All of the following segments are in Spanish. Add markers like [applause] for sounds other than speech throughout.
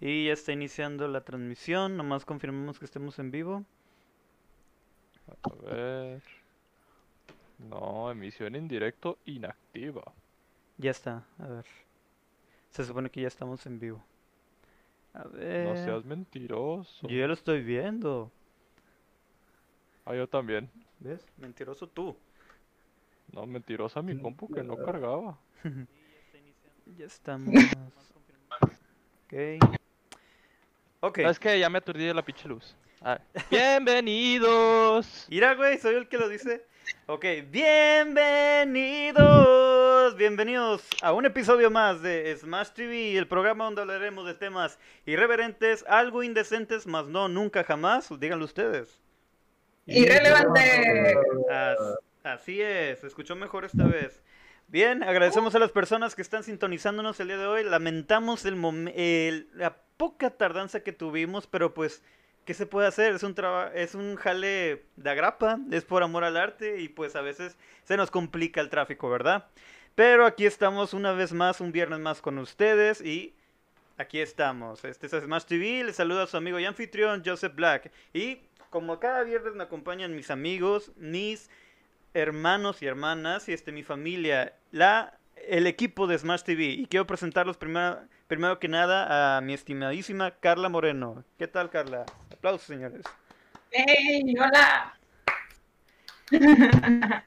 Y ya está iniciando la transmisión, nomás confirmamos que estemos en vivo. A ver. No, emisión en directo inactiva. Ya está, a ver. Se supone que ya estamos en vivo. A ver. No seas mentiroso. Yo ya lo estoy viendo. Ah, yo también. ¿Ves? Mentiroso tú. No, mentirosa mi compu que no cargaba. [laughs] Ya estamos. [laughs] Ok. Ok. ¿Sabes qué? Ya me aturdí de la pinche luz. [laughs] Bienvenidos. Mira, güey, soy el que lo dice. Ok, bienvenidos, bienvenidos a un episodio más de Smash TV, el programa donde hablaremos de temas irreverentes, algo indecentes, mas no nunca jamás, díganlo ustedes. Irrelevante. As- así es, se escuchó mejor esta vez. Bien, agradecemos a las personas que están sintonizándonos el día de hoy. Lamentamos el el- la poca tardanza que tuvimos, pero pues, ¿qué se puede hacer? Es un traba- es un jale de agrapa, es por amor al arte y pues a veces se nos complica el tráfico, ¿verdad? Pero aquí estamos una vez más, un viernes más con ustedes y aquí estamos. Este es Smash TV, les saluda a su amigo y anfitrión Joseph Black. Y como cada viernes me acompañan mis amigos, mis hermanos y hermanas y este mi familia, la el equipo de Smash TV y quiero presentarlos primero primero que nada a mi estimadísima Carla Moreno. ¿Qué tal Carla? Aplausos, señores. ¡Ey! ¡Hola! [laughs]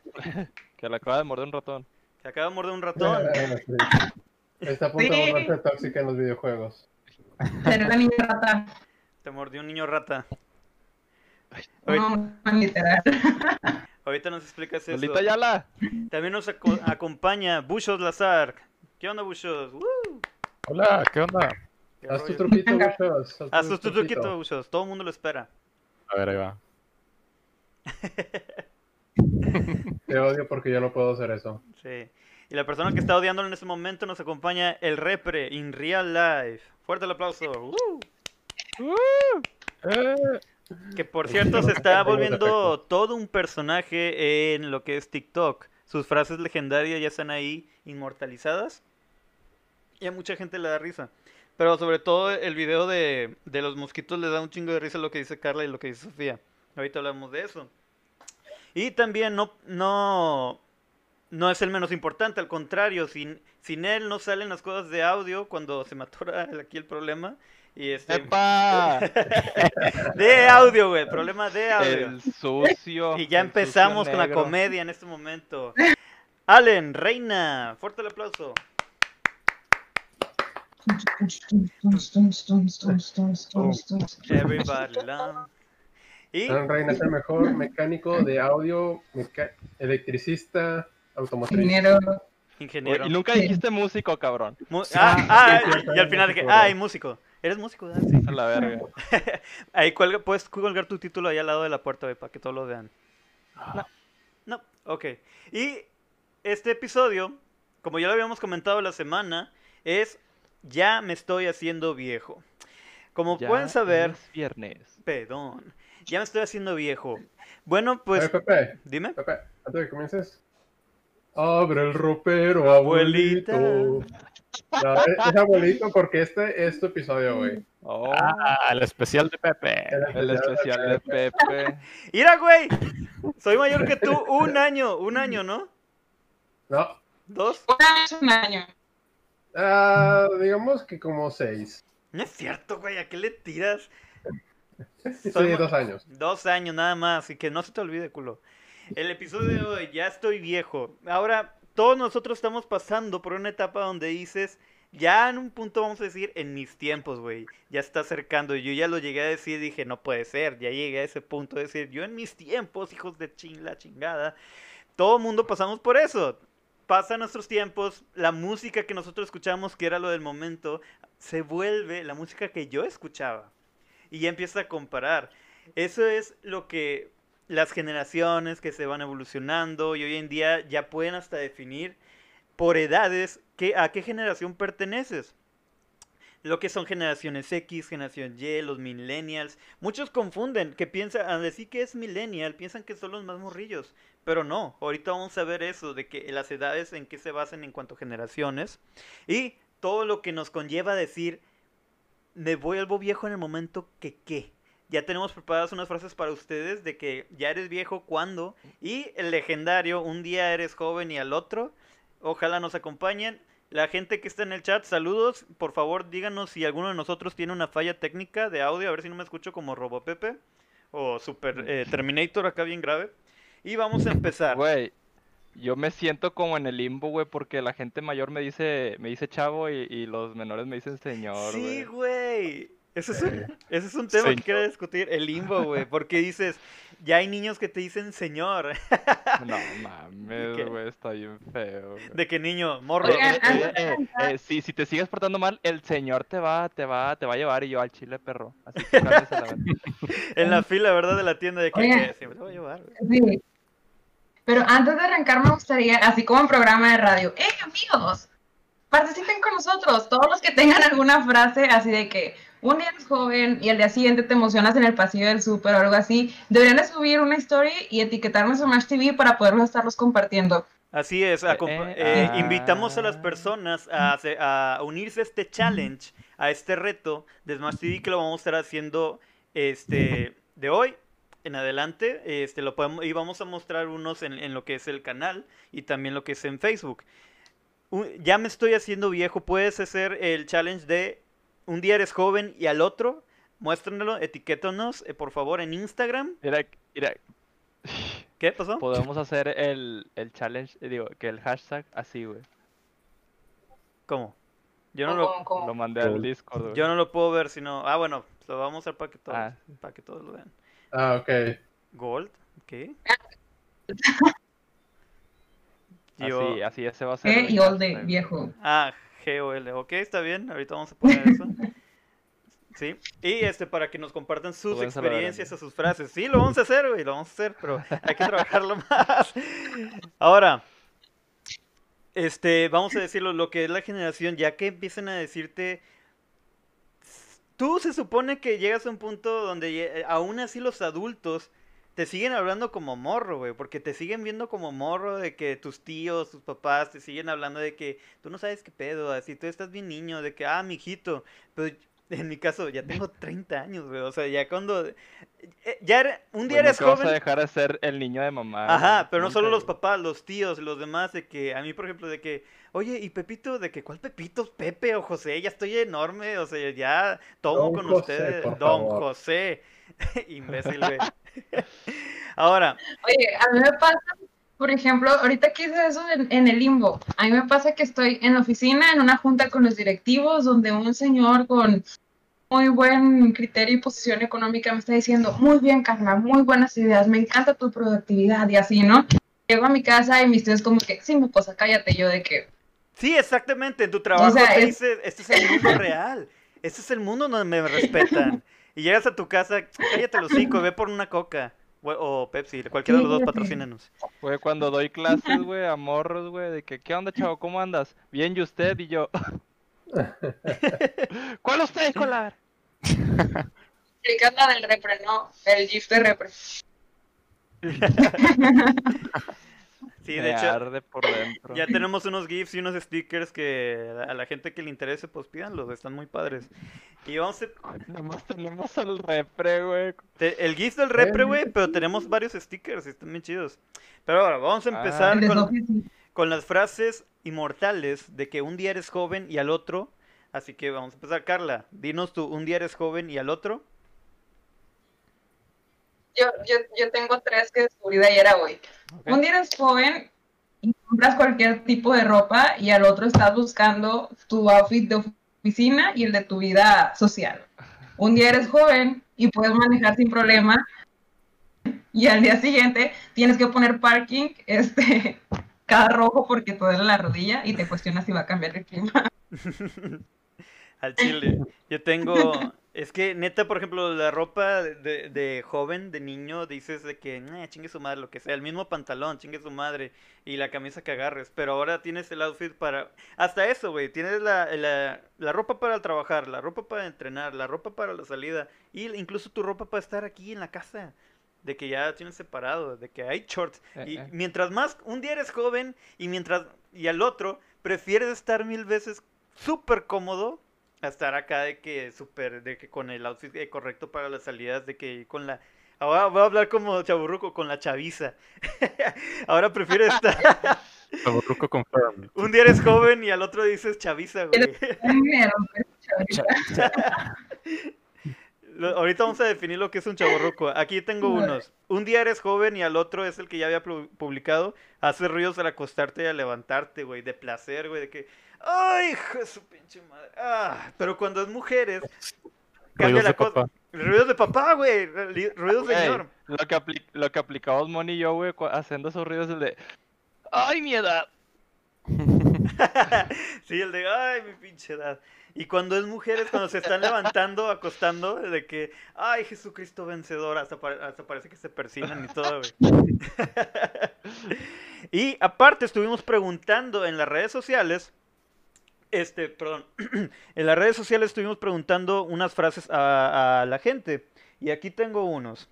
Que le acaba de morder un ratón. Se acaba de morder un ratón. [laughs] Está a punto Sí. de volverse tóxica en los videojuegos. Ser la niña rata. Te mordió un niño rata. Ahorita, No, no, literal. [laughs] ahorita nos explicas eso. Lolita Yala. También nos aco- acompaña Bushos Lazar. ¿Qué onda, Bushos? ¡Woo! Hola, ¿qué onda? ¿Qué Haz tu rollo? truquito, Bushos. Haz tu tu truquito, Bushos. Todo el mundo lo espera. A ver, ahí va. [laughs] Te odio porque yo no puedo hacer eso. Sí. Y la persona que está odiándolo en este momento nos acompaña el repre in real life. Fuerte el aplauso. ¡Woo! Eh, Que por cierto se está volviendo todo un personaje en lo que es TikTok. Sus frases legendarias ya están ahí inmortalizadas. Y a mucha gente le da risa. Pero sobre todo el video de, de los mosquitos le da un chingo de risa lo que dice Carla y lo que dice Sofía. Ahorita hablamos de eso. Y también no, no, no es el menos importante, al contrario, sin, sin él no salen las cosas de audio cuando se me atora [laughs] aquí el problema. Y este, ¡Epa! [laughs] de audio, güey, problema de audio. El sucio. Y ya empezamos con la comedia en este momento. Allen, Reina, fuerte el aplauso. Everybody love. Y Alan Reina es el mejor mecánico de audio, electricista, automotriz. Dinero. ingeniero. Y nunca dijiste músico, cabrón. Mu- Sí, ah, ah, cierto, y al final dije, ¿no? músico. ¿Eres músico? ¿verdad? Sí. A la verga. [laughs] Ahí cuelga, puedes colgar tu título ahí al lado de la puerta, güey, para que todos lo vean. No, no, ok. Y este episodio, como ya lo habíamos comentado la semana, es Ya me estoy haciendo viejo. Como Ya pueden saber, es viernes. perdón, ya me estoy haciendo viejo. Bueno, pues, Pepe, dime. Pepe, antes de que comiences. Abre el ropero, abuelito. No, es, es abuelito porque este es tu episodio, güey. Oh, Ah, el especial de Pepe. el especial de Pepe. Mira, güey, soy mayor que tú, un año, un año, ¿no? No, ¿Dos? Un año es un año. Ah, digamos que como seis. No es cierto, güey, ¿a qué le tiras? [laughs] Sí, Soy dos años. Dos años nada más, y que no se te olvide, culo. El episodio de hoy, ya estoy viejo. Ahora, todos nosotros estamos pasando por una etapa donde dices, ya en un punto vamos a decir, en mis tiempos, güey, ya está acercando. Y yo ya lo llegué a decir, dije, no puede ser, ya llegué a ese punto de decir, yo en mis tiempos, hijos de ching, la chingada. Todo el mundo pasamos por eso. Pasan nuestros tiempos, la música que nosotros escuchamos, que era lo del momento, se vuelve la música que yo escuchaba. Y ya empieza a comparar. Eso es lo que las generaciones que se van evolucionando y hoy en día ya pueden hasta definir por edades que, a qué generación perteneces. Lo que son generaciones X, generación Y, los millennials. Muchos confunden que piensan, al decir que es millennial, piensan que son los más morrillos. Pero no, ahorita vamos a ver eso, de que las edades en qué se basan en cuanto a generaciones. Y todo lo que nos conlleva decir me vuelvo viejo en el momento que qué. Ya tenemos preparadas unas frases para ustedes de que ya eres viejo cuando. Y el legendario, un día eres joven y al otro. Ojalá nos acompañen. La gente que está en el chat, saludos. Por favor, díganos si alguno de nosotros tiene una falla técnica de audio. A ver si no me escucho como Robopepe. O Super eh, Terminator acá bien grave. Y vamos a empezar. Güey, yo me siento como en el limbo, güey, porque la gente mayor me dice, me dice chavo y, y los menores me dicen señor, Sí, güey. Ese es un, ese es un tema que quiero discutir, el limbo, güey. Porque dices, ya hay niños que te dicen señor. No mames, [laughs] güey, está bien feo. De que niño, morro. Eh, eh, eh, eh, sí, si te sigues portando mal, el señor te va, te va, te va a llevar y yo al chile perro. Así [laughs] que la. En la fila, ¿verdad? De la tienda de que, Oigan. que siempre te voy a llevar. güey. Sí. Pero antes de arrancar me gustaría, así como en programa de radio, ¡eh, amigos! Participen con nosotros, todos los que tengan alguna frase así de que un día eres joven y al día siguiente te emocionas en el pasillo del súper o algo así, deberían de subir una story y etiquetarnos en Smash TV para podernos estarlos compartiendo. Así es, Eh, eh, ah. invitamos a las personas a, a unirse a este challenge, a este reto de Smash TV que lo vamos a estar haciendo este de hoy en adelante. Este lo podemos y vamos a mostrar unos en, en lo que es el canal y también lo que es en Facebook. Un- ya me estoy haciendo viejo, puedes hacer el challenge de un día eres joven y al otro. Muéstranlo, etiquétanos, eh, por favor, en Instagram. Mira, mira, ¿Qué pasó? podemos hacer el, el challenge, eh, digo, que el hashtag así, güey. ¿Cómo? Yo no lo, Lo mandé al. Discord, güey. Yo no lo puedo ver, sino. Ah, bueno, lo vamos a hacer para que todos, Ah. para que todos lo vean. Ah, ok. Gold, ¿qué? [laughs] Así, Yo. así ese va a ser. El Y de güey. viejo. Ah, G-O-L. Ok, está bien. Ahorita vamos a poner eso. [laughs] Sí. Y este, para que nos compartan sus experiencias o sus frases. Sí, lo vamos a hacer, güey. Lo vamos a hacer, pero hay que trabajarlo [laughs] más. Ahora. Este, vamos a decirlo, lo que es la generación, ya que empiecen a decirte tú se supone que llegas a un punto donde ye- aún así los adultos te siguen hablando como morro, güey, porque te siguen viendo como morro de que tus tíos, tus papás te siguen hablando de que tú no sabes qué pedo, así tú estás bien niño, de que, ah, mijito, pero en mi caso ya tengo 30 años, güey, o sea, ya cuando, eh, ya era- un día Güey, eres nunca vas joven, a dejar de ser el niño de mamá. Ajá, güey, pero no solo los papás, los tíos, los demás, de que a mí, por ejemplo, de que, oye, ¿y Pepito? ¿De que cuál Pepito? Pepe o José, ya estoy enorme, o sea, ya tomo Don con José, ustedes. por Don favor. José. [laughs] Imbécil, güey. [laughs] Ahora, [laughs] Oye, a mí me pasa, por ejemplo, ahorita que hice eso en, en el limbo, a mí me pasa que estoy en la oficina, en una junta con los directivos, donde un señor con muy buen criterio y posición económica me está diciendo, muy bien, Carla, muy buenas ideas, me encanta tu productividad y así, ¿no? Llego a mi casa y mis tíos como que, sí, mi cosa, cállate, yo de que, sí, exactamente, en tu trabajo sea, te es- dices, este es el mundo real, este es el mundo donde me respetan. Y llegas a tu casa, cállate los cinco, ve por una coca. O, o Pepsi, cualquiera de los dos patrocínenos. Güey, cuando doy clases, güey, a morros, güey, de que, ¿qué onda, chavo? ¿Cómo andas? Bien, ¿y usted? Y yo. [laughs] ¿Cuál usted, colar? explicas la del repre, no, el GIF de repre. [laughs] Sí, Me de hecho, arde por dentro. Ya tenemos unos GIFs y unos stickers que a la gente que le interese, pues pídanlos, están muy padres. Y vamos a... Nomás tenemos al repre, güey. te- el GIF del repre, güey, pero tenemos varios stickers y están bien chidos. Pero ahora, vamos a Ah. empezar de con, con las frases inmortales de que un día eres joven y al otro. Así que vamos a empezar, Carla. Dinos tú, un día eres joven y al otro. Yo, yo, yo tengo tres que descubrí de ayer a hoy. Un día eres joven y compras cualquier tipo de ropa y al otro estás buscando tu outfit de oficina y el de tu vida social. Un día eres joven y puedes manejar sin problema y al día siguiente tienes que poner parking este [laughs] cada rojo porque te duele la rodilla y te cuestionas si va a cambiar el clima. [laughs] Al chile. Yo tengo. Es que, neta, por ejemplo, la ropa de, de joven, de niño, dices de que, "Nah, chingue su madre, lo que sea. El mismo pantalón, chingue su madre. Y la camisa que agarres. Pero ahora tienes el outfit para. Hasta eso, güey. Tienes la, la, la ropa para trabajar, la ropa para entrenar, la ropa para la salida. Y incluso tu ropa para estar aquí en la casa. De que ya tienes separado, de que hay shorts. Eh, Y eh. mientras más, un día eres joven y mientras, y al otro, prefieres estar mil veces súper cómodo a estar acá de que súper, de que con el outfit eh, correcto para las salidas, de que con la... Ahora voy a hablar como chaburruco, con la chaviza. [laughs] Ahora prefiero estar... [laughs] Chavorruco confirmed. [laughs] Un día eres joven y al otro dices chaviza, güey. Ahorita vamos a definir lo que es un chaborruco. Aquí tengo unos. Un día eres joven y al otro es el que ya había pu- publicado. Hace ruidos al acostarte y al levantarte, güey. De placer, güey. De que. ¡Ay, hijo de su pinche madre! Ah, pero cuando es mujeres. Cambia Ruidos la de cosa. papá. Ruidos de papá, güey. Ru- Ruidos de señor. lo que, apli- lo que aplicamos Moni y yo, güey, haciendo esos ruidos es de... ¡Ay, mi edad! [laughs] sí, el de. ¡Ay, mi pinche edad! Y cuando es mujeres, cuando se están levantando, acostando, de que. ¡Ay, Jesucristo vencedor! Hasta parece que se persinan y todo, güey. [laughs] y aparte, estuvimos preguntando en las redes sociales. Este, perdón. [clears throat] en las redes sociales estuvimos preguntando unas frases a, la gente. Y aquí tengo unos.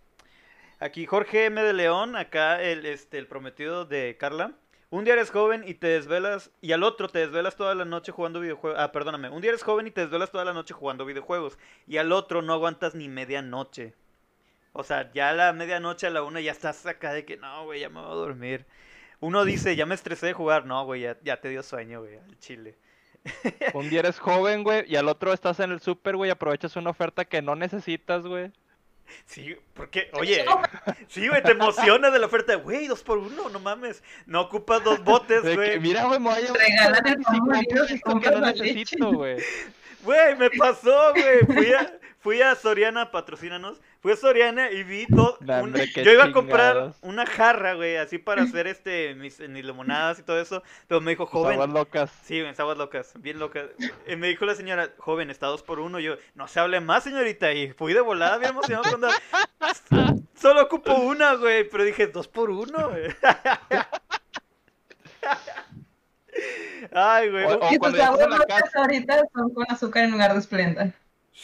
Aquí Jorge M. de León, acá el, este, el prometido de Carla. Un día eres joven y te desvelas, y al otro te desvelas toda la noche jugando videojuegos. Ah, perdóname. Un día eres joven y te desvelas toda la noche jugando videojuegos. Y al otro no aguantas ni medianoche. O sea, ya a la medianoche, a la una, ya estás acá de que no, güey, ya me voy a dormir. Uno dice, ya me estresé de jugar. No, güey, ya, ya te dio sueño, güey, al chile. Un día eres joven, güey, y al otro estás en el súper, güey, y aprovechas una oferta que no necesitas, güey. Sí, porque, oye, [laughs] sí, güey, te emociona de la oferta. Güey, dos por uno, no mames. No ocupas dos botes, güey. mira, güey, me voy a no necesito, güey. Güey, me pasó, güey. Fui a, fui a Soriana, patrocínanos. Fui a Soriana y vi dos. [laughs] Nah, un- hombre, qué yo iba a comprar chingados. una jarra, güey, así para [laughs] hacer este mis, mis limonadas y todo eso. Pero me dijo, Tus joven. aguas locas. Sí, güey, aguas locas, bien locas. Y me dijo la señora, joven, está dos por uno. Yo, no se hable más, señorita. Y fui de volada, bien emocionado cuando. [laughs] Solo ocupo una, güey. Pero dije, dos por uno, güey. Ay, güey. O- o- Y cuando tus a aguas la locas casa- ahorita son con azúcar en lugar de esplenda.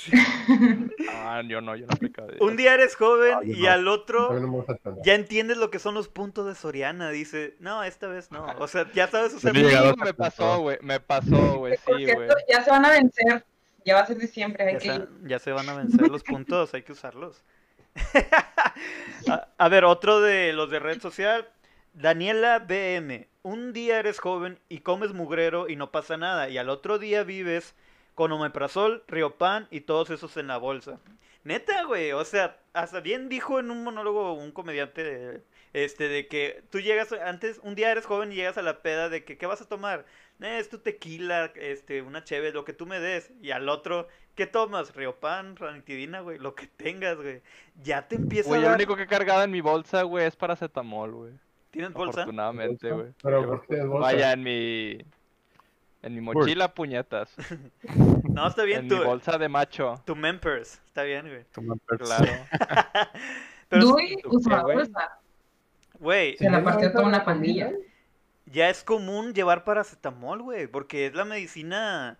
[laughs] Ah, yo no, yo no aplicaba. Un día eres joven Ay, y no. al otro. no. Ya entiendes lo que son los puntos de Soriana, dice. No, esta vez no. O sea, ya sabes usar. Sí, me pasó, güey, me pasó, güey, sí, güey. ya se van a vencer. Ya va a ser diciembre, hay Ya que se, ir. ya se van a vencer los puntos, hay que usarlos. [laughs] a, a ver, otro de los de red social. Daniela BM. Un día eres joven y comes mugrero y no pasa nada. Y al otro día vives con omeprazol, riopan y todos esos en la bolsa. Neta, güey. O sea, hasta bien dijo en un monólogo un comediante este de que tú llegas antes, un día eres joven y llegas a la peda de que ¿qué vas a tomar? "Eh, es tu tequila, este, una cheve, lo que tú me des. Y al otro, ¿qué tomas? Riopan, ranitidina, güey, lo que tengas, güey. Ya te empieza Güey, a lo dar... único que he cargado en mi bolsa, güey, es paracetamol, güey. ¿Tienes bolsa? Afortunadamente, güey. Pero ¿por qué es bolsa? Vaya, en mi... En mi mochila, puñetas. [laughs] [laughs] No, está bien En tu, mi bolsa de macho. tu members. Está bien, güey. Toman Pepsi. Claro. [laughs] Pero, ¿tú usa bolsa. güey, Se la partió toda una pandilla. ya es común llevar paracetamol, güey, porque es la medicina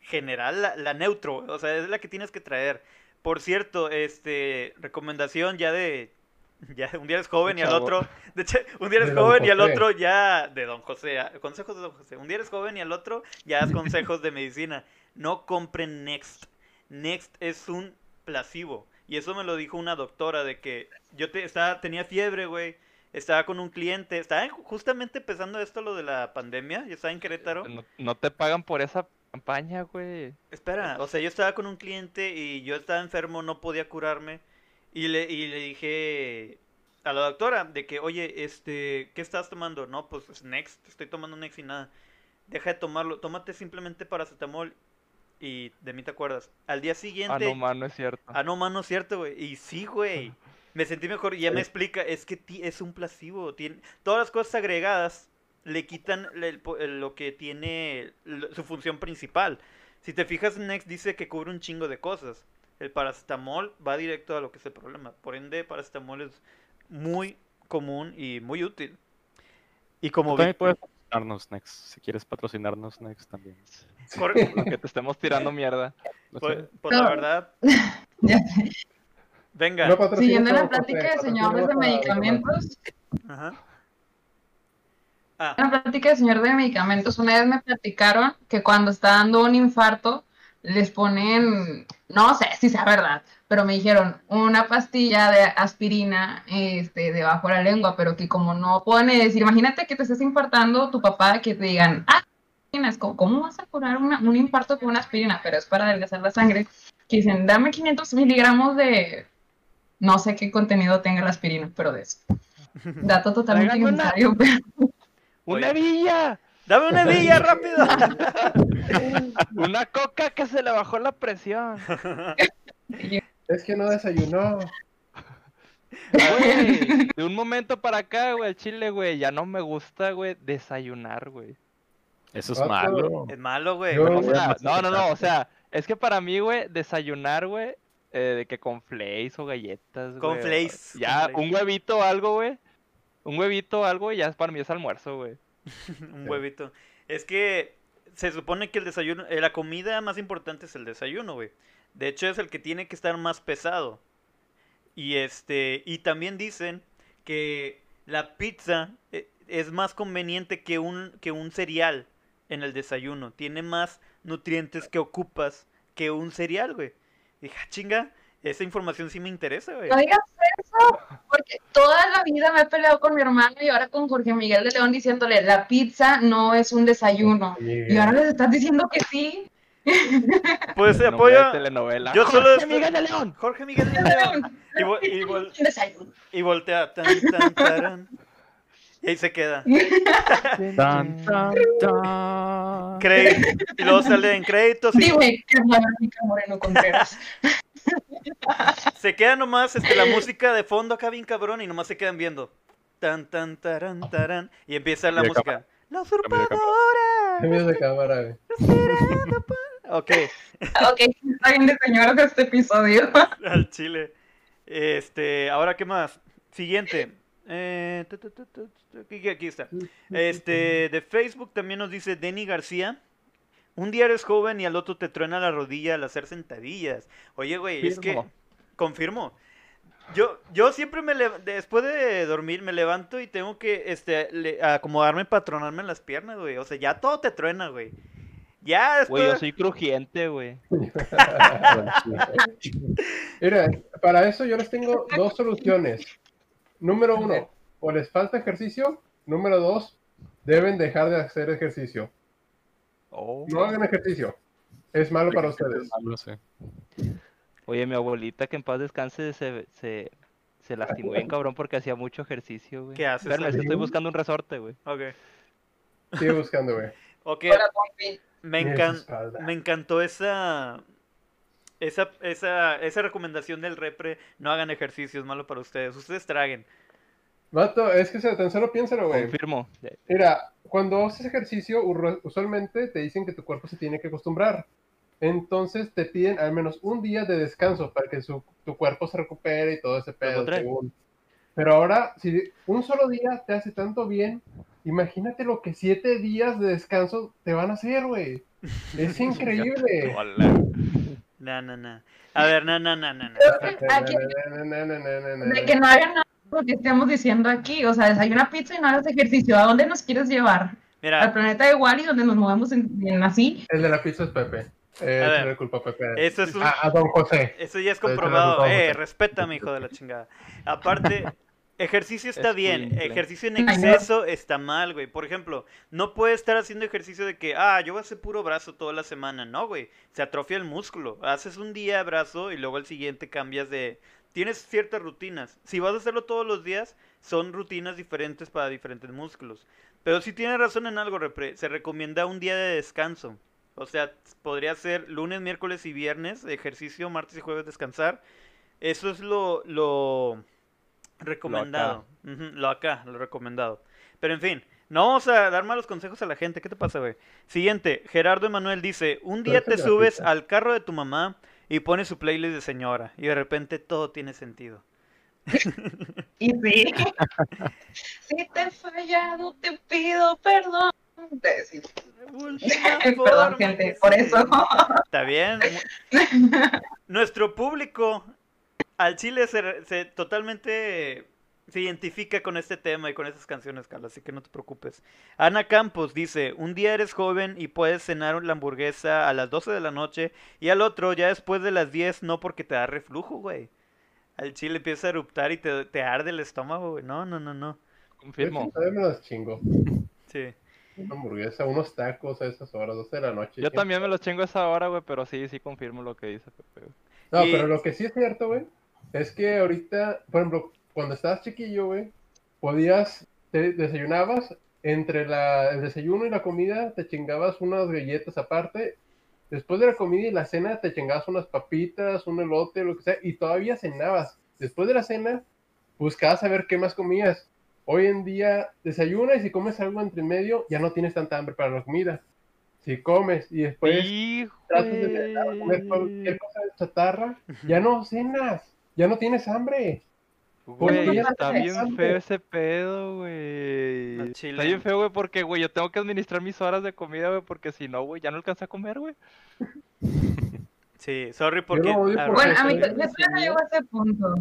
general, la, la neutro, o sea, es la que tienes que traer. Por cierto, este, recomendación ya de, [laughs] ya un día eres joven y al otro, de hecho, un día eres joven y al otro ya, de don José, ah, consejos de don José, un día eres joven y al otro ya das consejos de medicina. No compren Next. Next es un placebo. Y eso me lo dijo una doctora de que yo te, estaba, tenía fiebre, güey. Estaba con un cliente, estaba en- justamente empezando esto lo de la pandemia, yo estaba en Querétaro. No, no te pagan por esa campaña, güey. Espera, o sea, yo estaba con un cliente y yo estaba enfermo, no podía curarme. Y le, y le dije a la doctora de que, oye, este, ¿qué estás tomando? No, pues es Next, estoy tomando Next y nada. Deja de tomarlo, tómate simplemente paracetamol y de mí te acuerdas. Al día Ah, siguiente... no, man, no es cierto. Ah, no, mano, cierto, güey. Y sí, güey. [laughs] Me sentí mejor y ya me explica, es que ti- es un placebo. Tiene, todas las cosas agregadas le quitan el po- el- lo que tiene su función principal. Si te fijas, Next dice que cubre un chingo de cosas. El paracetamol va directo a lo que es el problema. Por ende, paracetamol es muy común y muy útil. Y como también puedes patrocinarnos Next. Si quieres patrocinarnos Next también. por, [laughs] Que te estemos tirando mierda. No por- por la No. verdad, [laughs] Ya sé. venga. No Siguiendo la plática de señores de medicamentos, Ajá. Ah, en la plática de señor de medicamentos, una vez me platicaron que cuando está dando un infarto, les ponen, no sé si sea verdad, pero me dijeron una pastilla de aspirina este, debajo de la lengua, pero que como no pones, imagínate que te estés infartando tu papá, que te digan, ah, ¿cómo vas a curar una- un infarto con una aspirina? Pero es para adelgazar la sangre. Que dicen, dame 500 miligramos de, no sé qué contenido tenga la aspirina, pero de eso. [laughs] Dato totalmente Tráigame una. innecesario, pero [laughs] ¡Una Oye. villa! ¡Dame una villa rápido! [laughs] ¡Una coca que se le bajó la presión! [laughs] Es que no desayunó. Güey, [laughs] de un momento para acá, güey, el chile, güey, ya no me gusta, güey, desayunar, güey. Eso es malo. es malo, güey. Yo- O sea, no, no, no, o sea, es que para mí, güey, desayunar, güey, eh, de que con flakes o galletas, güey. Con flakes, Ya, con un huevito o algo, güey. Un huevito o algo, ya para mí es almuerzo, güey. [laughs] Un huevito. Es que se supone que el desayuno, eh, la comida más importante es el desayuno, güey. De hecho es el que tiene que estar más pesado. Y este, y también dicen que la pizza eh, es más conveniente que un que un cereal en el desayuno. Tiene más nutrientes que ocupas que un cereal, güey. Dije, "Ah, chinga, esa información sí me interesa, güey. No digas eso, porque toda la vida me he peleado con mi hermano y ahora con Jorge Miguel de León diciéndole, la pizza no es un desayuno. Y ahora les estás diciendo que sí. Pues se apoya telenovela. Yo solo Jorge estoy- Miguel de León. Jorge Miguel de León. Y, vo- y vol- [laughs] Un desayuno. Y voltea. Tan, tan, tarán. Y ahí se queda. [laughs] Tan, tan, tan. Cre- y luego sale en créditos y Dime, que es la Mónica Moreno Contreras. [laughs] se queda nomás este, la música de fondo acá bien cabrón y nomás se quedan viendo. Tan, tan, tarán, tarán. Y empieza la música. cámara. La usurpadora. Cambios de cámara, güey. Ok, ok, está bien de señoras este episodio. [laughs] al chile. Este, ahora qué más. Siguiente. Eh, aquí, aquí está. Este, de Facebook también nos dice Denny García. Un día eres joven y al otro te truena la rodilla al hacer sentadillas. Oye, güey, es que... Confirmo. Yo, yo siempre me después de dormir me levanto y tengo que este le- acomodarme, patronarme en las piernas, güey. O sea, ya todo te truena, güey. Ya después... Güey, yo soy crujiente, güey. [laughs] Mira, para eso yo les tengo dos soluciones. Número uno, o les falta ejercicio. Número dos, deben dejar de hacer ejercicio. Oh. No hagan ejercicio. Es malo para ustedes. Malo, sí. Oye, mi abuelita, que en paz descanse, se, se, se lastimó bien [laughs] cabrón porque hacía mucho ejercicio, güey. ¿Qué haces, Espérame, estoy buscando un resorte, güey. Ok. Sigue buscando, güey. Ok, Hola, me, encan- me encantó esa... Esa, esa, esa recomendación del repre, no hagan ejercicio, es malo para ustedes. Ustedes traguen. Vato, es que se- tan solo piénsalo, güey. Confirmo. Mira, cuando haces ejercicio, usualmente te dicen que tu cuerpo se tiene que acostumbrar. Entonces te piden al menos un día de descanso para que su- tu cuerpo se recupere y todo ese pedo. según. Pero ahora, si un solo día te hace tanto bien, imagínate lo que siete días de descanso te van a hacer, güey. Es increíble. Hola. No, no, no. A ver, no, no, no, no. no. Que aquí- De que no hagan nada lo que estemos diciendo aquí. O sea, desayuna pizza y no hagas ejercicio. ¿A dónde nos quieres llevar? Al Mira, planeta de Wally, donde nos movemos en, en así. El de la pizza es Pepe. Eh, A ver, le culpa a Pepe. eso es un... A, a Don José. Eso ya es comprobado. Eh, respétame, hijo de la chingada. Aparte, [laughs] ejercicio está bien. Escuincle. Ejercicio en no. exceso está mal, güey. Por ejemplo, no puedes estar haciendo ejercicio de que, ah, yo voy a hacer puro brazo toda la semana. No, güey. Se atrofia el músculo. Haces un día brazo y luego el siguiente cambias de... Tienes ciertas rutinas. Si vas a hacerlo todos los días, son rutinas diferentes para diferentes músculos. Pero si tienes razón en algo, repre, se recomienda un día de descanso. O sea, podría ser lunes, miércoles y viernes, ejercicio, martes y jueves descansar. Eso es lo, lo recomendado. Ujú, Lo acá, lo recomendado. Pero en fin, no vamos a dar malos consejos a la gente. ¿Qué te pasa, güey? Siguiente, Gerardo Emanuel dice, un día te subes al carro de tu mamá y pones su playlist de señora y de repente todo tiene sentido. [laughs] Y sí. [laughs] si te he fallado, te pido perdón. Te- sí. [laughs] Perdón, gente, por eso. Está bien. Nuestro público al Chile se, se totalmente se identifica con este tema y con estas canciones, Carla, así que no te preocupes. Ana Campos dice, un día eres joven y puedes cenar la hamburguesa a las 12 de la noche y al otro ya después de las 10 no porque te da reflujo, güey. Al chile empieza a eruptar y te, te arde el estómago, güey. No, no, no, no. Confirmo. Me los chingo. [laughs] Sí. Una hamburguesa, unos tacos a esas horas, 12 de la noche. Yo siempre. también me los chingo a esa hora, güey, pero sí, sí confirmo lo que dice Pepe. No, Y- pero lo que sí es cierto, güey, es que ahorita, por ejemplo, cuando estabas chiquillo, güey, podías, te desayunabas, entre la, el desayuno y la comida, te chingabas unas galletas aparte. Después de la comida y la cena, te chingabas unas papitas, un elote, lo que sea, y todavía cenabas. Después de la cena, buscabas saber qué más comías. Hoy en día, desayunas y si comes algo entre medio, ya no tienes tanta hambre para la comida. Si comes y después tratas de comer cualquier cosa de chatarra, ya no cenas, ya no tienes hambre. Güey, está bien feo ese pedo, güey. Está bien feo, güey, porque, güey, yo tengo que administrar mis horas de comida, güey, porque si no, güey, ya no alcanza a comer, güey. Sí, sorry porque... ah, Bueno, a mí yo no llego a ese punto.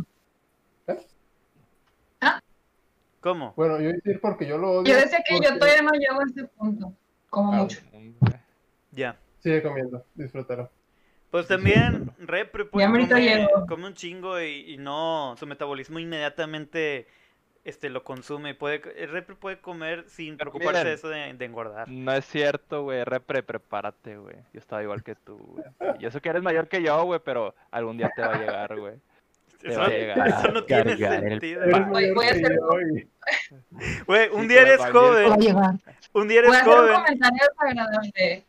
¿Cómo? Bueno, yo decir porque yo lo odio. Yo decía que yo todavía no llego a ese punto, como Ah, mucho. Ya. Sigue comiendo, disfrútalo. Pues también Repre ahorita come, come un chingo y, y no, su metabolismo inmediatamente este lo consume. Puede, el Repre puede comer sin Pero preocuparse de eso de, de engordar. No es cierto, güey. Repre, prepárate, güey. Yo estaba igual que tú, güey. Y eso que eres mayor que yo, güey, pero algún día te va a llegar, güey. [laughs] te Eso, va a llegar eso no tiene sentido. Voy- voy a hacer- Güey, un día eres joven, un día Voy eres a hacer un comentario desagradable.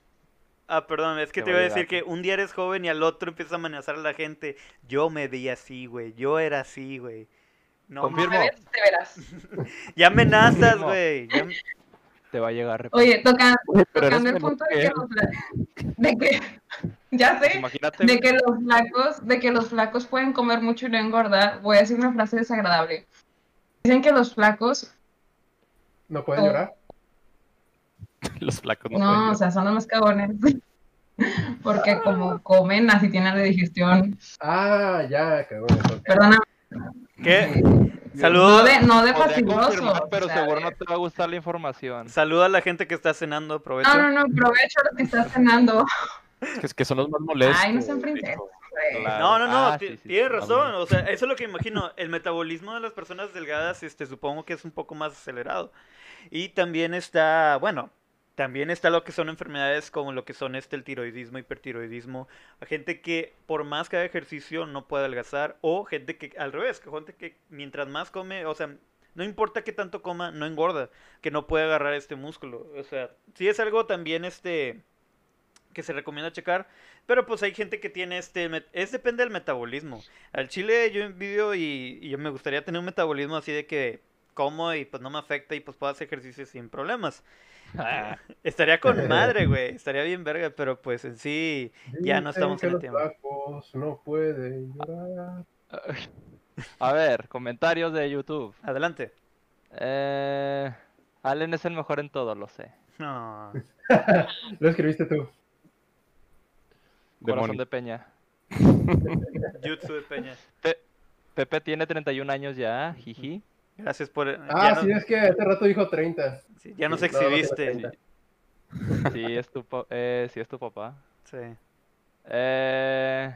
Ah, perdón, es que Te iba a decir que un día eres joven y al otro empiezas a amenazar a la gente. Yo me veía así, güey. Yo era así, güey. No, Confirmo. Te verás. [laughs] ya amenazas, güey. Ya- Te va a llegar. Oye, toca, tocando el punto de que los de que ya sé, Imagínate, de que los flacos, de que los flacos pueden comer mucho y no engordar, voy a decir una frase desagradable. Dicen que los flacos, ¿No pueden Oh. llorar? [laughs] Los flacos no, no, pueden o sea, son los más cagones. [laughs] Porque como comen, así tienen la digestión. Ah, ya, cabrón. Perdona, ¿Qué? no Saludos. de, no de Podría fastidioso. confirmar, pero o sea, seguro de- no te va a gustar la información. Saluda a la gente que está cenando, aprovecha. No, no, no, provecho lo que estás cenando. Es que, es que son los más molestos. Ay, no sean güey. princesas. Claro. No, no, no, Ah, sí, sí, tienes razón. O sea, eso es lo que imagino. El metabolismo de las personas delgadas, este, supongo que es un poco más acelerado. Y también está, bueno, también está lo que son enfermedades como lo que son este, el tiroidismo, hipertiroidismo. Gente que por más que haga ejercicio no puede adelgazar. O gente que, al revés, que gente que mientras más come, o sea, no importa qué tanto coma, no engorda. Que no puede agarrar este músculo. O sea, sí es algo también, este, que se recomienda checar. Pero pues hay gente que tiene este, es depende del metabolismo. Al chile yo envidio y, y yo me gustaría tener un metabolismo así de que como y pues no me afecta y pues puedo hacer ejercicio sin problemas. Ah, Estaría con [laughs] madre, güey, estaría bien verga, pero pues en sí Ya no estamos que en el los tiempo. flacos no pueden llorar. A ver, comentarios de YouTube. adelante. Eh, Allen es el mejor en todo, lo sé. No. [laughs] Lo escribiste tú. Corazón Demonio. de Peña. Jutsu de Peña. Pe- Pepe tiene 31 años ya, jiji. Gracias por ya, Ah, no- sí, es que hace rato dijo 30. sí, ya nos Sí, no exhibiste. 30. Sí, es tu, pa- eh, sí es tu papá. Sí. Eh,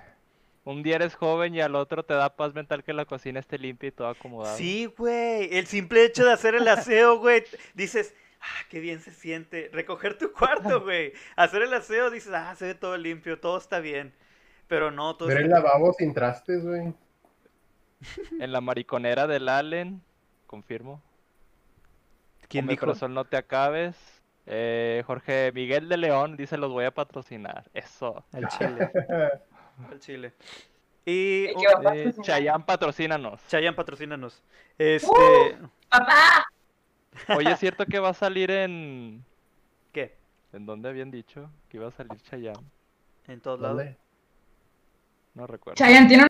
un día eres joven y al otro te da paz mental que la cocina esté limpia y todo acomodado. Sí, güey. El simple hecho de hacer el aseo, güey. Dices, ah, qué bien se siente. Recoger tu cuarto, güey. Hacer el aseo, dices, ah, se ve todo limpio, todo está bien. Pero no, todo Ver el lavabo sin trastes, güey. En la mariconera del Allen, confirmo. ¿Quién dijo? fresol, no te acabes. Eh, Jorge Miguel de León dice los voy a patrocinar. Eso. Al chile. [laughs] Al chile. Y... ¿Y qué va a Eh? Chayanne, patrocínanos. Chayan, patrocínanos. Este... ¡Papá! Oye, ¿es [laughs] cierto que va a salir en... ¿Qué? ¿En dónde habían dicho que iba a salir Chayanne? En todos lados. No recuerdo. Chayanne tiene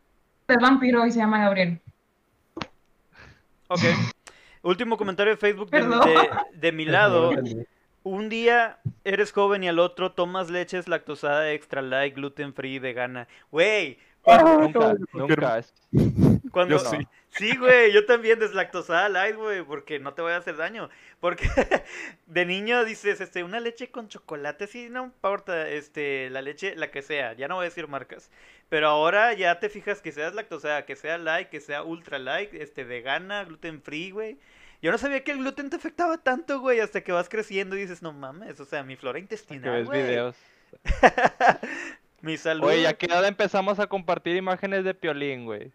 un vampiro y se llama Gabriel. Ok. Último comentario de Facebook de, Perdón. de- de mi lado. Un día eres joven y al otro tomas leches lactosada extra light, gluten free, vegana. Güey, cuando, Nunca, nunca. cuando Yo sí. Sí, güey, yo también deslactosada light, güey, porque no te voy a hacer daño. Porque [laughs] de niño dices, este, una leche con chocolate, sí, no importa, este, la leche, la que sea, ya no voy a decir marcas. Pero ahora ya te fijas que seas lactosada, que sea light, que sea ultra light, este, vegana, gluten free, güey. Yo no sabía que el gluten te afectaba tanto, güey, hasta que vas creciendo y dices, no mames, o sea, mi flora Que intestinal, ves güey. videos. [laughs] mi salud. Oye, ¿a qué edad empezamos a compartir imágenes de Piolín, güey?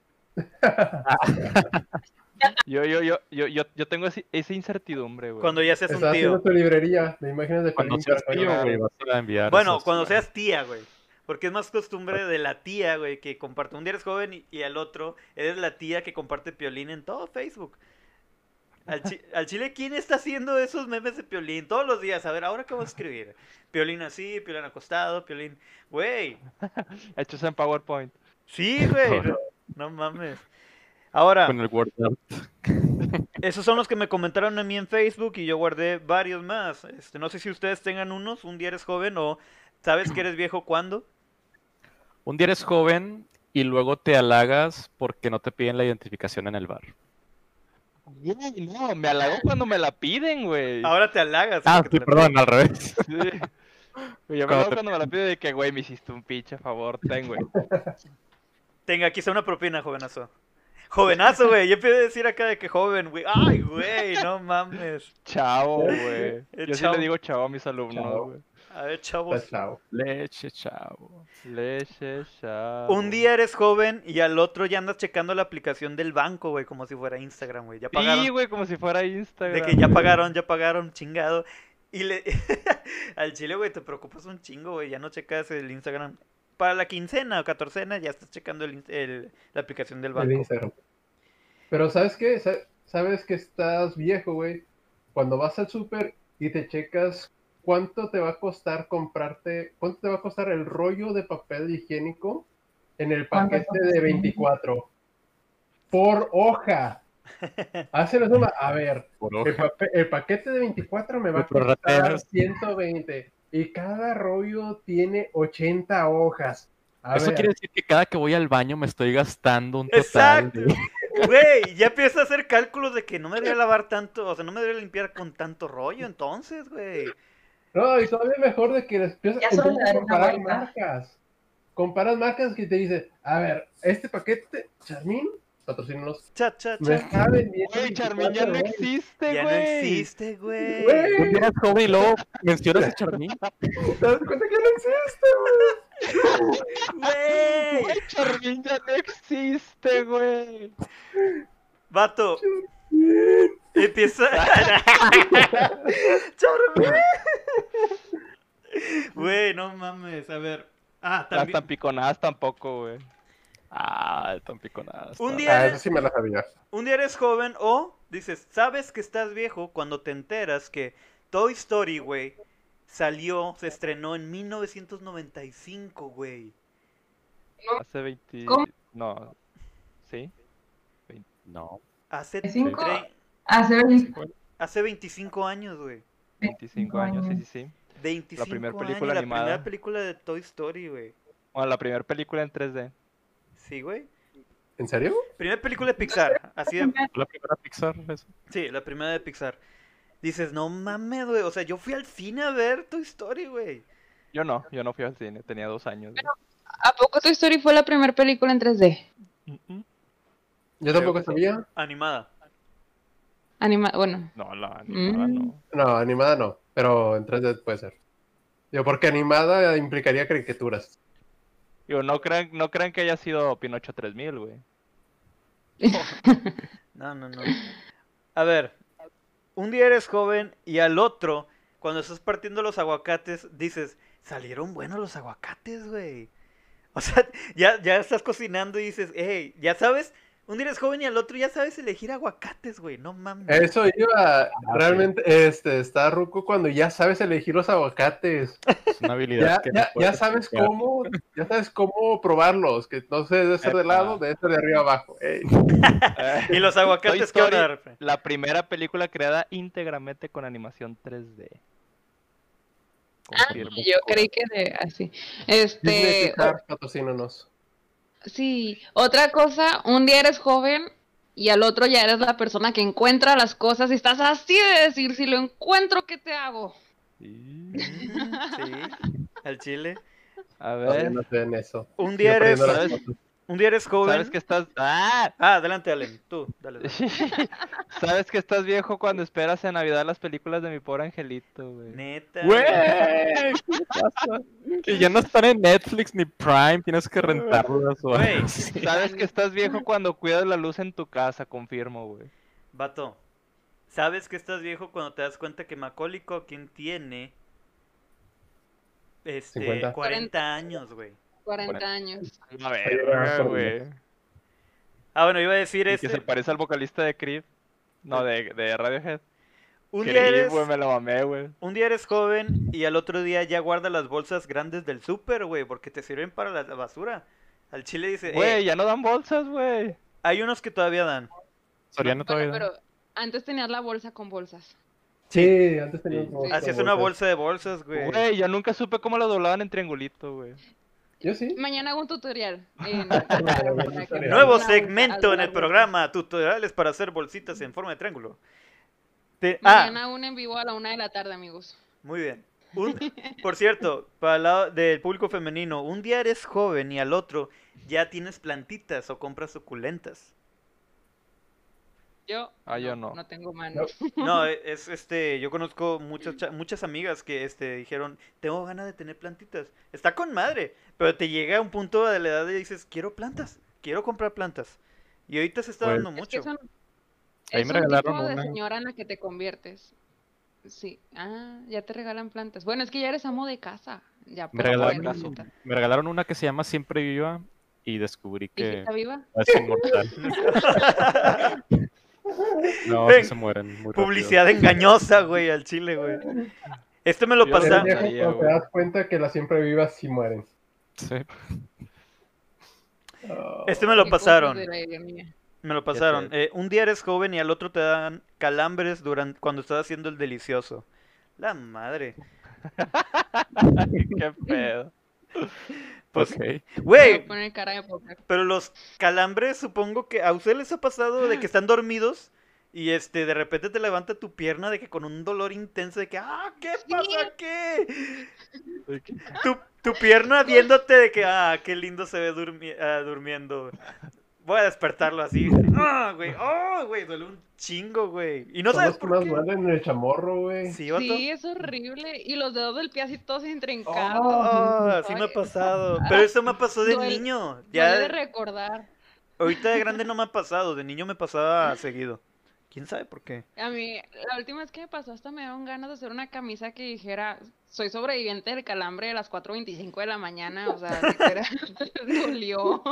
Yo, yo, yo, yo, yo, yo tengo ese- esa incertidumbre, güey. Cuando ya seas un Estás tío. tu librería de imágenes de Cuando seas tío, colgar. güey, vas a enviar Bueno, cuando seas tía, güey. Porque es más costumbre de la tía, güey, que comparte. Un día eres joven y, y al otro eres la tía que comparte piolín en todo Facebook. Al, chi- al chile, ¿quién está haciendo esos memes de piolín? Todos los días. A ver, ¿ahora qué voy a escribir? Piolín así, piolín acostado, piolín. Güey. [laughs] Hechos en PowerPoint. Sí, güey. [laughs] No, mames. Ahora, Con el Word esos son los que me comentaron a mí en Facebook y yo guardé varios más. Este, no sé si ustedes tengan unos. Un día eres joven o sabes que eres viejo cuándo. Un día eres joven y luego te halagas porque no te piden la identificación en el bar. Güey, no, me halago cuando me la piden, güey. Ahora te halagas. Ah, te sí, perdón, al revés. Sí. Güey, Yo me te- cuando me la piden de que, güey, me hiciste un pinche favor, ten, güey. Tenga, aquí está una propina, jovenazo. Jovenazo, güey. Yo empiezo a decir acá de que joven, güey. Ay, güey, no mames. Chavo, güey. Eh, Yo sí chavo. le digo chavo a mis alumnos, güey. A ver, chavos. chavo. Leche, chavo. Leche, chavo. Un día eres joven y al otro ya andas checando la aplicación del banco, güey, como si fuera Instagram, güey. Ya pagaron. Sí, güey, como si fuera de Instagram. que ya pagaron, ya pagaron, chingado. Y le [laughs] al chile, güey, te preocupas un chingo, güey. Ya no checas el Instagram. Para la quincena o catorcena ya estás checando el, in- el- la aplicación del El banco. Pero ¿sabes qué? Sa- Sabes que estás viejo, güey. Cuando vas al súper y te checas cuánto te va a costar comprarte, cuánto te va a costar el rollo de papel higiénico en el ¿Cuánto paquete de 24 por hoja. [laughs] Hacen la suma. A ver, el, paquete de 24 me va a costar 120 y cada rollo tiene 80 hojas. A Eso ver, quiere decir que cada que voy al baño me estoy gastando un total Exacto. de... [laughs] Güey, ya empieza a hacer cálculos de que no me debería lavar tanto, o sea, no me debería limpiar con tanto rollo, entonces, güey. No, y todavía mejor de que empiezas a comparar marcas. Comparas marcas que te dice, a ver, este paquete, Charmin, patrocínanos, Cha, cha, me cha. está vendiendo Güey, Charmin ya 24 no existe, Ya no güey. existe, güey. Güey. Un día eres joven y luego mencionas a Charmin. ¿Te das cuenta que no existe, güey? Güey. Güey, Charmin ya no existe, güey. Vato. Empieza. [laughs] Charmin. Güey, no mames, a ver. Ah, Las también. tampiconadas tampoco, güey. Ah, tan piconada. Un está. día- Ah, eso sí me la sabía. Un día eres joven o dices, sabes que estás viejo cuando te enteras que Toy Story, güey, salió, se estrenó en 1995, güey. Hace 20... ¿Cómo? No. ¿Sí? No. Hace, ¿Cinco? tre- Hace hace 25 años, güey. 25 años, sí, sí, sí. 25 primer años, película la animada. primera película de Toy Story, güey. Bueno, la primera película en 3D. Sí, güey. ¿En serio? Primera película de Pixar, así de... ¿La primera Pixar? eso? Sí, la primera de Pixar. Dices, no mames, güey, o sea, yo fui al cine a ver Toy Story, güey. Yo no, yo no fui al cine, tenía dos años. ¿A poco Toy Story fue la primera película en 3D? Mm, Yo tampoco sabía. Animada. Anima bueno, No, la animada Mm. no. No, animada no, pero en 3D puede ser. Yo, porque animada implicaría caricaturas. Digo, no crean, no crean que haya sido Pinocho 3000, güey. [laughs] No, no, no. A ver, un día eres joven y al otro, cuando estás partiendo los aguacates, dices, salieron buenos los aguacates, güey. O sea, [laughs] ya, ya estás cocinando y dices, hey, ya sabes, un día eres joven y al otro ya sabes elegir aguacates, güey, no mames. Eso iba, Ah, realmente, este, está ruco cuando ya sabes elegir los aguacates. Es una habilidad Ya, que ya, ya sabes explicar. cómo, ya sabes cómo probarlos, que no se debe ser de lado, debe ser de arriba abajo. Ey. [laughs] Y los aguacates. Story, la primera película creada íntegramente con animación 3D. Ah, yo creí que de así. Disney Este, Pixar, patrocínanos. Sí, otra cosa, un día eres joven y al otro ya eres la persona que encuentra las cosas y estás así de decir, si lo encuentro, ¿qué te hago? Sí, al chile. A ver, no estoy en eso. Un día eres, un día eres joven. ¿sabes que estás... ¡Ah! Ah, adelante, Allen. Tú, dale. dale. [laughs] ¿Sabes que estás viejo cuando esperas en Navidad las películas de mi pobre angelito, güey? Neta. Güey, ¿qué pasa? Que ya no están en Netflix ni Prime, tienes que rentarlas o Güey. [laughs] ¿Sabes que estás viejo cuando cuidas la luz en tu casa? Confirmo, güey. Vato, ¿sabes que estás viejo cuando te das cuenta que Macaulay Culkin tiene este 50. 40 años, güey? 40 años. [laughs] A verga, ver, güey. Ah, bueno, iba a decir Y este. que se parece al vocalista de Creep. No, de, de Radiohead. Un día, Creep, eres, güey, me lo mamé, güey. un día eres joven y al otro día ya guarda las bolsas grandes del súper, güey, porque te sirven para la, la basura. Al chile dice, Güey, "Eh, ya no dan bolsas, güey. hay unos que todavía dan. Soriano Bueno, todavía. pero antes tenías la bolsa con bolsas. Sí, antes tenía Sí. Hacías una bolsa de bolsas, güey. Güey, yo nunca supe cómo lo doblaban en triangulito, güey. Yo sí. Mañana hago un tutorial. [laughs] en- Nuevo Nuevo segmento en el programa, tutoriales para hacer bolsitas en forma de triángulo. Te- ah, Mañana un en vivo a la una de la tarde, amigos. Muy bien. [laughs] Un- por cierto, para el lado del público femenino, un día eres joven y al otro ya tienes plantitas o compras suculentas. Yo, Ah, yo no. No tengo manos. No, e- es este, yo conozco muchas cha- muchas amigas que este dijeron, "Tengo ganas de tener plantitas." Está con madre, pero te llega un punto de la edad y dices, "Quiero plantas, quiero comprar plantas." Y ahorita se está Pues, dando Es que mucho. es Ahí es me un regalaron tipo de una. señora en la que te conviertes. Sí. Ah, ya te regalan plantas. Bueno, es que ya eres amo de casa. Ya Me puedes regalaron, plantas. me regalaron una que se llama Siempre Viva y descubrí ¿Y si que está viva? es inmortal. [laughs] No, Ven, sí se mueren muy rápido. Publicidad engañosa, güey, al chile, güey. Este me lo Yo Eres pasa. también. viejo María, cuando te das cuenta que las siempre vivas sí mueren. Sí. Oh. Este me lo pasaron. Me lo pasaron. Eh, un día eres joven y al otro te dan calambres durante cuando estás haciendo el delicioso. La madre. [laughs] Qué pedo. Pues, güey, pero los calambres supongo que a ustedes les ha pasado de que están dormidos y este de repente te levanta tu pierna de que con un dolor intenso de que ah, ¿qué pasa [laughs] qué? Tu, tu pierna viéndote de que ah, qué lindo se ve durmi- ah, durmiendo. Voy a despertarlo así. [laughs] Ah, güey. Oh, güey, duele un chingo, güey. Y no sabes por más qué. en el chamorro, güey. Sí. Sí, es horrible. Y los dedos del pie así todos intrincados. Ah, sí me ha pasado. Pero eso me pasó de [laughs] Duele- niño. Ya Ya de recordar. ahorita de grande no me ha pasado. De niño me pasaba seguido. ¿Quién sabe por qué? A mí, la última vez que me pasó, hasta me dieron ganas de hacer una camisa que dijera: Soy sobreviviente del calambre de las 4:25 de la mañana. O sea, [laughs] literal, [laughs] dolió.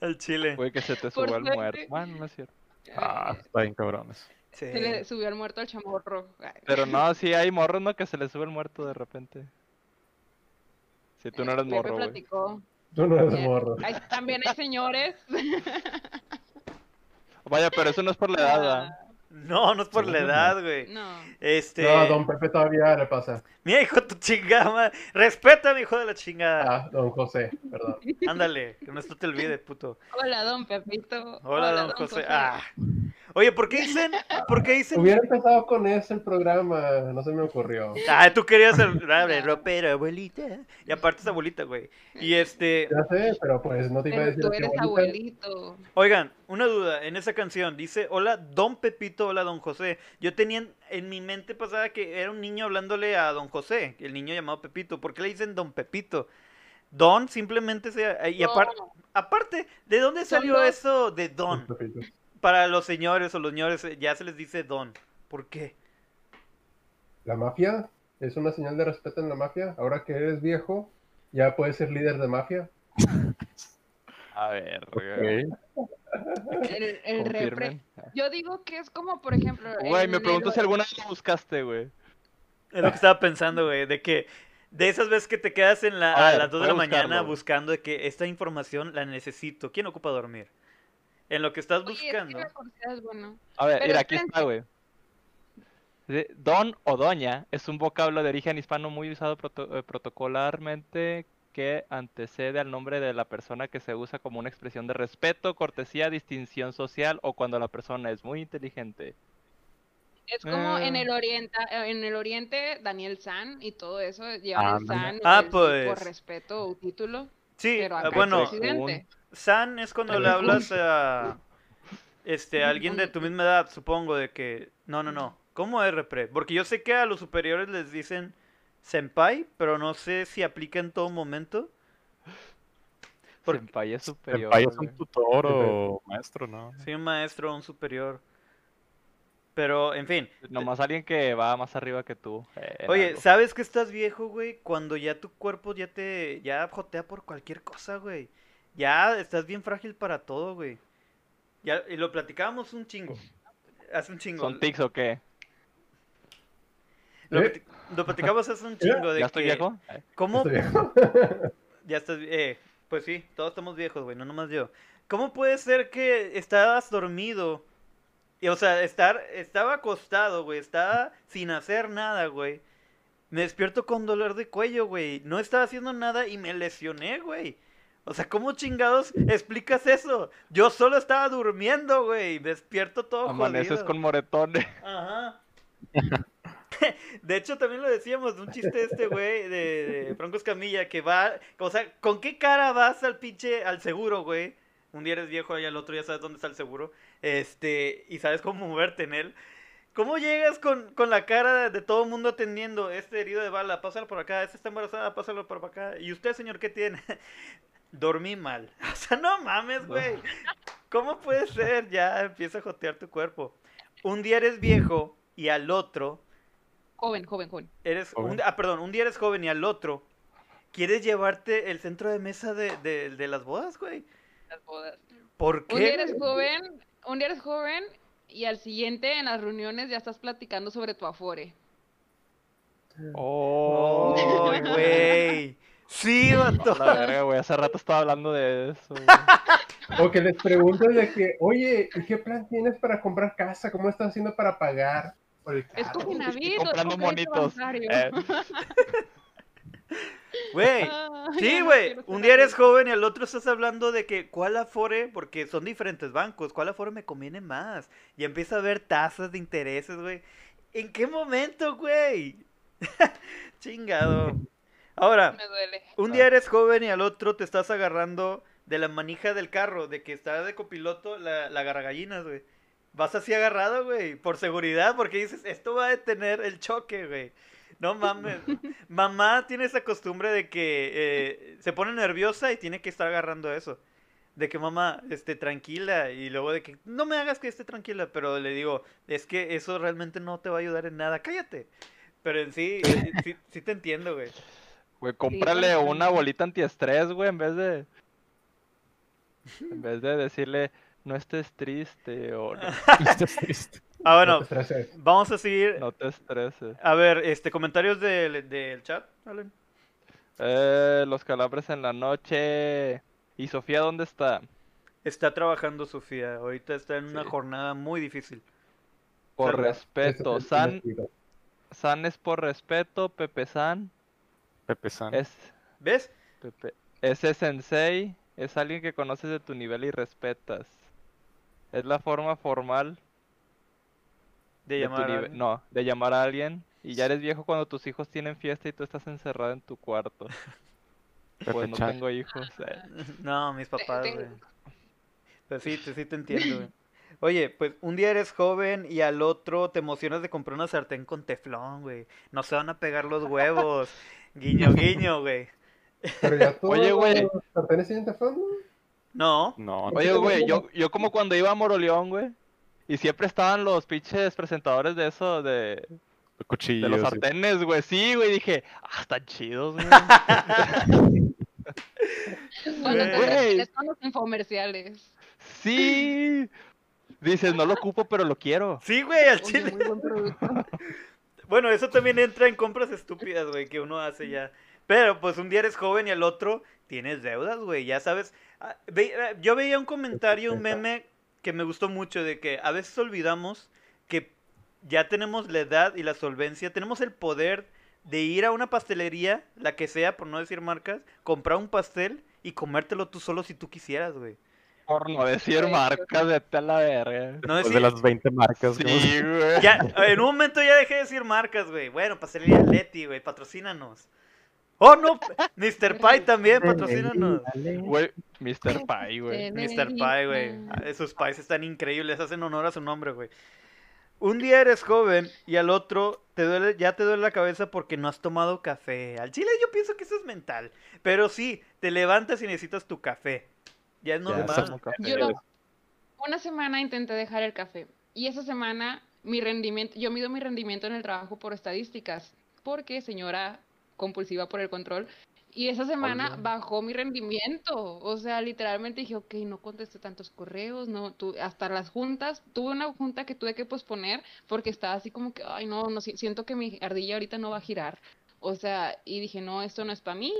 Al chile. Güey, que se te Por subió el suerte. muerto. Bueno, no es cierto. Ah, está bien cabrones. Sí. Se le subió el muerto al chamorro. Ay. Pero no, sí hay morros, ¿no? Que se le sube el muerto de repente. Si tú no eres Pepe morro, güey. Tú no eres Eh, morro. hay- también hay señores. [laughs] Vaya, pero eso no es por la edad, ¿verdad? No, no es por la edad, güey. No. Este. No, a don Pepe todavía le pasa. Mira, hijo de tu chingada. madre. Respeta, mi hijo de la chingada. Ah, don José, perdón. [laughs] Ándale, que no esto te olvide, puto. Hola, don Pepito. Hola, don José. Ah. Oye, ¿por qué dicen? ¿Por qué dicen? Hubiera empezado con ese el programa, no se me ocurrió. Ah, tú querías el ropero, abuelita. Y aparte es abuelita, güey. Y este, Ya sé, pero pues no te iba a decir tú eres abuelita. abuelito. oigan, una duda, en esa canción dice, hola, don Pepito, hola, don José. Yo tenía en, mi mente pasada que era un niño hablándole a don José, el niño llamado Pepito. ¿Por qué le dicen don Pepito? Don simplemente se... Y apar- No, aparte, ¿de dónde salió eso de don? Para los señores o los señores eh, ya se les dice don. ¿Por qué? La mafia es una señal de respeto en la mafia. Ahora que eres viejo, ya puedes ser líder de mafia. [laughs] A ver, Ok. El, el. Yo digo que es como, por ejemplo. Güey, me pregunto si alguna vez lo buscaste, güey. Es lo que estaba pensando, güey, de que de esas veces que te quedas en la, A a, ver, las 2 de la buscarlo, mañana buscando de que esta información la necesito. ¿Quién ocupa dormir? En lo que estás Oye, es que buscando. es bueno. A ver, Pero mira, aquí está, güey. Don o doña es un vocablo de origen hispano muy usado proto- eh, protocolarmente que antecede al nombre de la persona que se usa como una expresión de respeto, cortesía, distinción social o cuando la persona es muy inteligente. Es como en Ah. el oriente, en el oriente Daniel San y todo eso llevan el. San Ah, pues. por respeto o título, Sí, pero ah, acá es bueno, presidente. San es cuando le hablas a este a alguien de tu misma edad, supongo, de que no, no, no. ¿Cómo es repre? Porque yo sé que a los superiores les dicen senpai, pero no sé si aplica en todo momento. Porque- Senpai es superior. Senpai es un tutor o maestro, ¿no? Sí, un maestro, un superior. Pero, en fin. Nomás alguien que va más arriba que tú. eh, Oye, algo. ¿sabes que estás viejo, güey? Cuando ya tu cuerpo ya te, ya jotea por cualquier cosa, güey. Ya estás bien frágil para todo, güey. Ya, y lo platicábamos un chingo. Hace un chingo. ¿Son tics o qué? Lo, ¿Eh? Lo platicamos hace un chingo de ¿Ya estoy que- viejo? ¿Cómo? Estoy viejo. [laughs] Ya estás, eh, pues sí, todos estamos viejos, güey, no nomás yo. ¿Cómo puede ser que estabas dormido? Y, o sea, estar, estaba acostado, güey, estaba sin hacer nada, güey. Me despierto con dolor de cuello, güey. No estaba haciendo nada y me lesioné, güey. O sea, ¿cómo chingados explicas eso? Yo solo estaba durmiendo, güey. Despierto todo Amaneces jodido. con moretones. Ajá. [laughs] [laughs] De hecho, también lo decíamos, un chiste este güey de, de Franco Escamilla, que va, o sea, ¿con qué cara vas al pinche, al seguro, güey? Un día eres viejo y al otro ya sabes dónde está el seguro, este, y sabes cómo moverte en él. ¿Cómo llegas con, con la cara de, de todo el mundo atendiendo? Este herido de bala, pásalo por acá, este está embarazada, pásalo por acá. ¿Y usted, señor, qué tiene? [laughs] Dormí mal. [laughs] O sea, no mames, güey. ¿Cómo puede ser? Ya empieza a jotear tu cuerpo. Un día eres viejo y al otro Joven, joven, joven. eres un, ah, perdón, un día eres joven y al otro quieres llevarte el centro de mesa de, de, de las bodas, güey. Las bodas. ¿Por Un día qué? eres joven, un día eres joven y al siguiente en las reuniones ya estás platicando sobre tu afore. Oh, güey. Sí, vato. La verga, güey. Hace rato estaba hablando de eso. [laughs] O que les preguntas de que, oye, ¿y qué plan tienes para comprar casa? ¿Cómo estás haciendo para pagar por el Es carro? como una vida. comprando monitos. Eh, [laughs] Güey. Sí, güey. Un día eres joven y al otro estás hablando de que cuál afore, porque son diferentes bancos, cuál afore me conviene más. Y empieza a ver tasas de intereses, güey. ¿En qué momento, güey? [laughs] Chingado. Ahora, Me duele. un día eres joven y al otro te estás agarrando de la manija del carro, de que está de copiloto la, la gallinas, güey. Vas así agarrado, güey, por seguridad, porque dices, esto va a detener el choque, güey. No mames. [laughs] Mamá tiene esa costumbre de que eh, se pone nerviosa y tiene que estar agarrando eso. De que mamá esté tranquila y luego de que no me hagas que esté tranquila, pero le digo, es que eso realmente no te va a ayudar en nada, cállate. Pero en sí, sí, sí te entiendo, güey. Güey, cómprale una bolita antiestrés, güey, en vez de. En vez de decirle, no estés triste o no, [laughs] Estás [laughs] triste. Ah, bueno, No te estreses. vamos a seguir. no te estreses. A ver, este, comentarios del, del chat, Alan. Eh, los calambres en la noche. ¿Y Sofía dónde está? Está trabajando Sofía, ahorita está en una jornada muy difícil. Por respeto. Es San. San es por respeto. Pepe San Pepe San. es. ¿Ves? Pepe, ese sensei es alguien que conoces de tu nivel y respetas. Es la forma formal De llamar a alguien. No, de llamar a alguien. Y ya eres viejo cuando tus hijos tienen fiesta y tú estás encerrado en tu cuarto. [laughs] Pues no tengo hijos. eh. [laughs] No, mis papás, güey. Pues sí, te, sí te entiendo, güey. Oye, pues un día eres joven y al otro te emocionas de comprar una sartén con teflón, güey. No se van a pegar los huevos. [laughs] Guiño, guiño, güey. Pero ya todos Oye, güey. los sartenes tienen teflón, ¿no? No. No, Oye, güey, yo, yo como cuando iba a Moroleón, güey. Y siempre estaban los pinches presentadores de eso, de, de cuchillos. los y- sartenes, güey. Sí, güey, dije, ah, están chidos, güey. Cuando te con los infomerciales. Sí. Dices, no lo ocupo, pero lo quiero. Sí, güey, al Oye, chile. muy buen producto. [laughs] Bueno, eso también entra en compras estúpidas, güey, que uno hace ya. Pero pues un día eres joven y al otro tienes deudas, güey, ya sabes. Ah, ah, Yo veía un comentario, un meme que me gustó mucho de que a veces olvidamos que ya tenemos la edad y la solvencia, tenemos el poder de ir a una pastelería, la que sea, por no decir marcas, comprar un pastel y comértelo tú solo si tú quisieras, güey. Por no decir marcas, vete a la verga. No decir, de las 20 marcas. Sí, güey. [laughs] ya, en un momento ya dejé de decir marcas, güey. Bueno, pastelería Leti, güey, patrocínanos. Oh, no, Mr. Pie también, patrocínanos. Güey, Mr. Pie, güey. Mr. Pie, güey. Ah, Esos pies están increíbles, hacen honor a su nombre, güey. Un día eres joven y al otro te duele, ya te duele la cabeza porque no has tomado café. Al chile yo pienso que eso es mental. Pero sí, te levantas y necesitas tu café. Ya es normal. Yo güey. una semana intenté dejar el café y esa semana mi rendimiento, yo mido mi rendimiento en el trabajo por estadísticas, porque señora compulsiva por el control, y esa semana bajó mi rendimiento, o sea, literalmente dije, ok, no contesté tantos correos, no, tu- hasta las juntas, tuve una junta que tuve que posponer porque estaba así como que, ay, no, no, si- siento que mi ardilla ahorita no va a girar, o sea, y dije, no, esto no es para mí,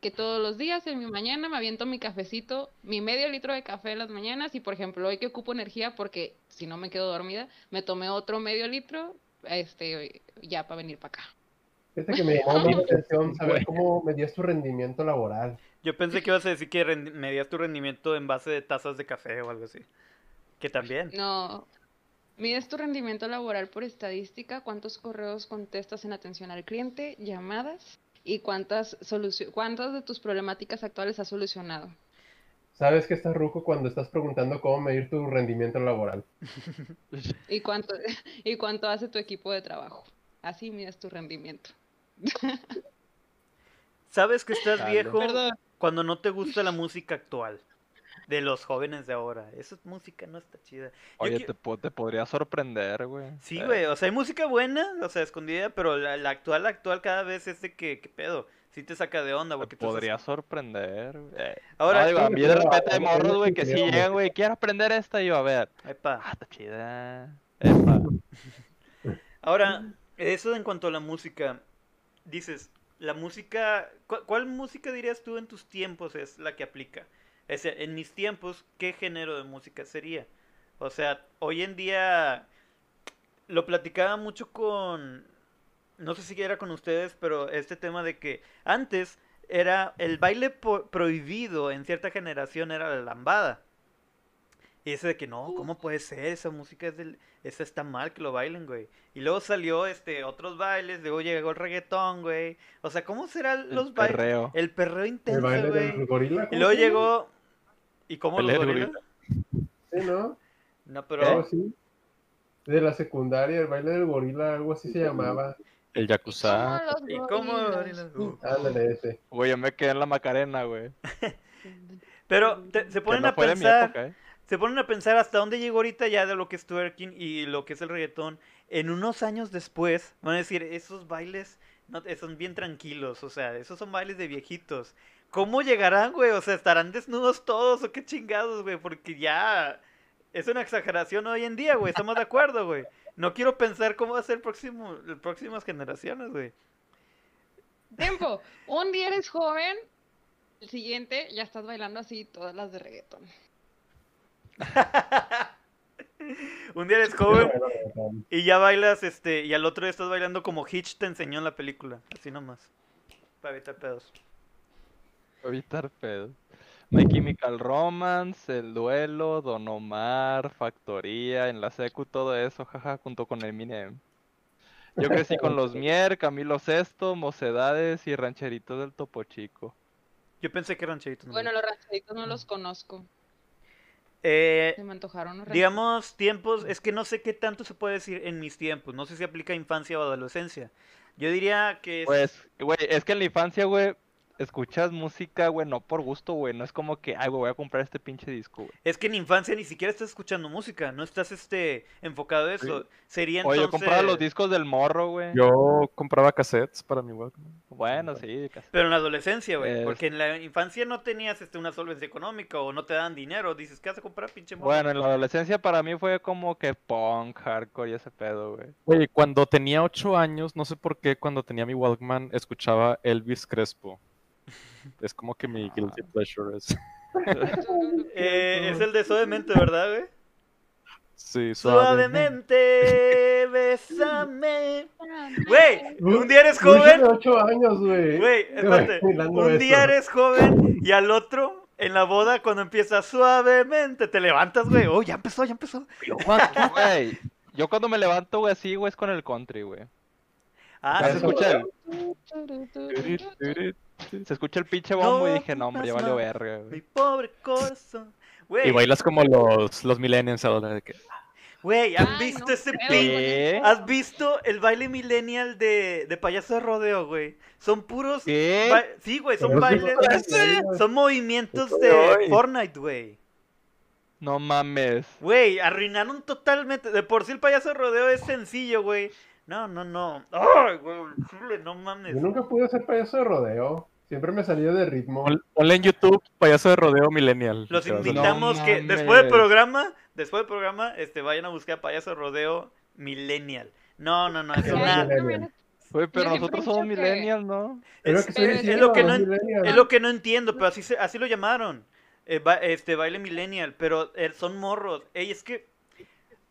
que todos los días en mi mañana me aviento mi cafecito, mi medio litro de café en las mañanas y por ejemplo hoy que ocupo energía porque si no me quedo dormida, me tomé otro medio litro este ya para venir para acá. Fíjate que me llamó [laughs] la atención saber cómo medías tu rendimiento laboral. Yo pensé que ibas a decir que medías tu rendimiento en base de tazas de café o algo así. Que también. No. Mides tu rendimiento laboral por estadística, cuántos correos contestas en atención al cliente, llamadas y cuántas solucio- cuántas de tus problemáticas actuales has solucionado. Sabes que estás ruco cuando estás preguntando cómo medir tu rendimiento laboral. [laughs] Y cuánto [laughs] y cuánto hace tu equipo de trabajo. Así mides tu rendimiento. ¿Sabes que estás viejo Perdón. cuando no te gusta la música actual? De los jóvenes de ahora. Esa música no está chida. Oye, te, po- te podría sorprender, güey. Sí, Eh, güey, o sea, hay música buena, o sea, escondida, pero la, la actual, la actual cada vez es de que, ¿qué pedo? Sí te saca de onda, Te porque tú estás- podría sorprender. güey. Eh, Ahora, no, digo, a mí de repente hay morros, güey, que sí llegan, güey, quiero aprender esta y yo, a ver. epa. Ah, está chida. Epa. [laughs] Ahora, eso en cuanto a la música, dices, la música, ¿cu- ¿cuál música dirías tú en tus tiempos es la que aplica? Es decir, en mis tiempos, ¿qué género de música sería? O sea, hoy en día lo platicaba mucho con, no sé si era con ustedes, pero este tema de que antes era el baile prohibido en cierta generación era la lambada. Y ese de que no, ¿cómo puede ser? Esa música es del, esa está mal que lo bailen, güey. Y luego salió este otros bailes, luego llegó el reggaetón, güey. O sea, ¿cómo serán El los bailes? perreo. El perreo El intenso, baile güey. del gorila. Y ¿cómo luego llegó ¿Y cómo los Pelea de gorilas? Sí, ¿no? No, pero así. De la secundaria, el baile del gorila, algo así se llamaba. El Yakuza. ¿Cómo los ¿Y cómo. [laughs] Ándale, ese. Güey, yo me quedé en la Macarena, güey. [laughs] Pero te- se Que ponen no a fue de mi pensar, época, ¿eh? Se ponen a pensar hasta dónde llegó ahorita ya de lo que es twerking y lo que es el reggaetón. En unos años después, van a decir, esos bailes no, eh, son bien tranquilos, o sea, esos son bailes de viejitos. ¿Cómo llegarán, güey? O sea, ¿estarán desnudos todos o qué chingados, güey? Porque ya es una exageración hoy en día, güey, estamos de acuerdo, güey. No quiero pensar cómo va a ser el próximo, las próximas generaciones, güey. Tiempo. Un día eres joven, el siguiente ya estás bailando así todas las de reggaetón. Un día eres joven y ya bailas, este, y al otro día estás bailando como Hitch te enseñó en la película, así nomás. Para evitar pedos. Evitar pedo. My Chemical Romance, El Duelo, Don Omar, Factoría, En la Secu, todo eso, jaja, junto con Eminem. Yo crecí con los [laughs] Mier, Camilo Sesto, Mocedades y Rancheritos del Topo Chico. Yo pensé que eran chiditos. Bueno, los rancheritos no los conozco. Eh, Se me antojaron los digamos, tiempos, es que no sé qué tanto se puede decir en mis tiempos. No sé si aplica a infancia o adolescencia. Yo diría que es- Pues, güey, es que en la infancia, güey, escuchas música, güey, no por gusto, güey. No es como que, ay, güey, voy a comprar este pinche disco, güey. es que en infancia ni siquiera estás escuchando música, no estás este enfocado a eso. Sería Oye, yo entonces compraba los discos del morro, güey. Yo compraba cassettes para mi Walkman. Bueno, sí. Pero en la adolescencia, güey, Es- porque en la infancia no tenías este una solvencia económica o no te dan dinero, dices, ¿qué vas a comprar, pinche morro?" Bueno, en la adolescencia para mí fue como que punk, hardcore y ese pedo, güey. Oye, cuando tenía 8 años, no sé por qué, cuando tenía mi Walkman, escuchaba Elvis Crespo. Es como que mi guilty pleasure es. [laughs] Eh, es el de Sodemente, ¿verdad, güey? Sí, Suavemente, bésame. Güey, un día eres joven. 8 años, güey. Güey, espérate. Un día eres joven y al otro, en la boda, cuando empieza suavemente, te levantas, güey. Oh, ya empezó, ya empezó. Güey, yo cuando me levanto, güey, así, güey, es con el country, güey. Ah, se escucha se escucha el pinche bombo y dije, no, hombre, valió verga, Mi güey. pobre corazón. Y bailas como los, los millennials ahora de que... güey, ¿has Ay, visto no ese pin? ¿Has visto el baile millennial de, de payaso de rodeo, güey? Son puros... ¿Qué? ba- Sí, güey, son bailes... Son movimientos de Fortnite, güey. No mames. Güey, arruinaron totalmente. De por sí el payaso de rodeo es sencillo, güey. No, no, no. Ay, güey, chile, no mames. Yo nunca pude ser payaso de rodeo. Siempre me salía de ritmo. Pon- Ponle en YouTube payaso de rodeo millennial. Los No invitamos que después del programa, después del programa, este, vayan a buscar payaso de rodeo millennial. No, no, no, es una... Güey, pero nosotros somos que- millennials, ¿no? Es que es- es lo que no, es lo que no entiendo, pero así, se- así lo llamaron. Eh, ba- este baile millennial, pero eh, son morros. Ey, es que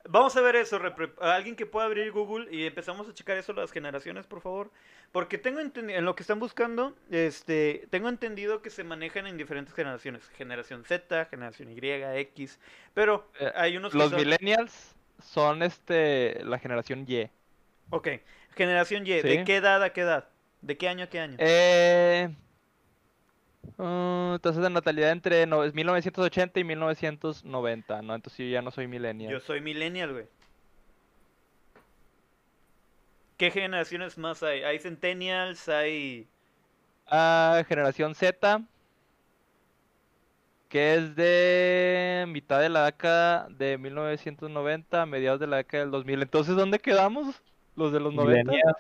vamos a ver eso, alguien que pueda abrir Google y empezamos a checar eso las generaciones, por favor, porque tengo entendido en lo que están buscando, este, tengo entendido que se manejan en diferentes generaciones, generación Z, generación Y, X, pero Eh, hay unos que Los son- millennials son este la generación Y. Ok, generación Y, ¿de qué edad a qué edad? ¿De qué año a qué año? Eh, uh, tasas de natalidad entre no, es 1980 y 1990, ¿no? Entonces yo ya no soy millennial. Yo soy millennial, güey. ¿Qué generaciones más hay? Hay centennials, hay... Ah, generación Z, que es de mitad de la década de 1990 a mediados de la década del 2000. Entonces, ¿dónde quedamos? Los de los 90. Millennials.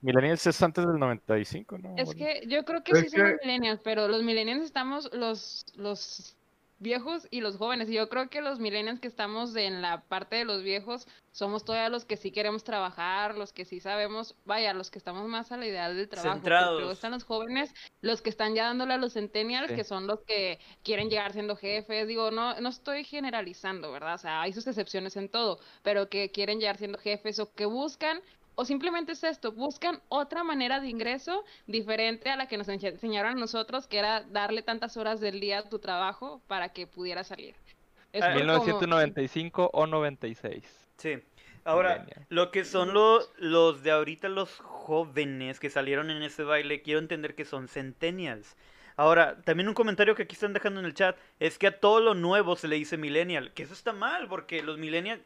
Millennials es antes del 95, ¿no? Es que yo creo que Es sí somos que- millennials, pero los millennials estamos los, los viejos y los jóvenes. Y yo creo que los millennials que estamos en la parte de los viejos somos todavía los que sí queremos trabajar, los que sí sabemos, vaya, los que estamos más a la ideal del trabajo. Centrados. Luego están los jóvenes, los que están ya dándole a los centennials, Sí. que son los que quieren llegar siendo jefes. Digo, no, no estoy generalizando, ¿verdad? O sea, hay sus excepciones en todo, pero que quieren llegar siendo jefes o que buscan o simplemente es esto, buscan otra manera de ingreso diferente a la que nos ense- enseñaron a nosotros, que era darle tantas horas del día a tu trabajo para que pudiera salir. Es Ah, por como- 1995 o 96. Sí. Ahora, lo que son los, los de ahorita, los jóvenes que salieron en ese baile, quiero entender que son centennials. Ahora, también un comentario que aquí están dejando en el chat es que a todo lo nuevo se le dice millennial, que eso está mal, porque los millennials,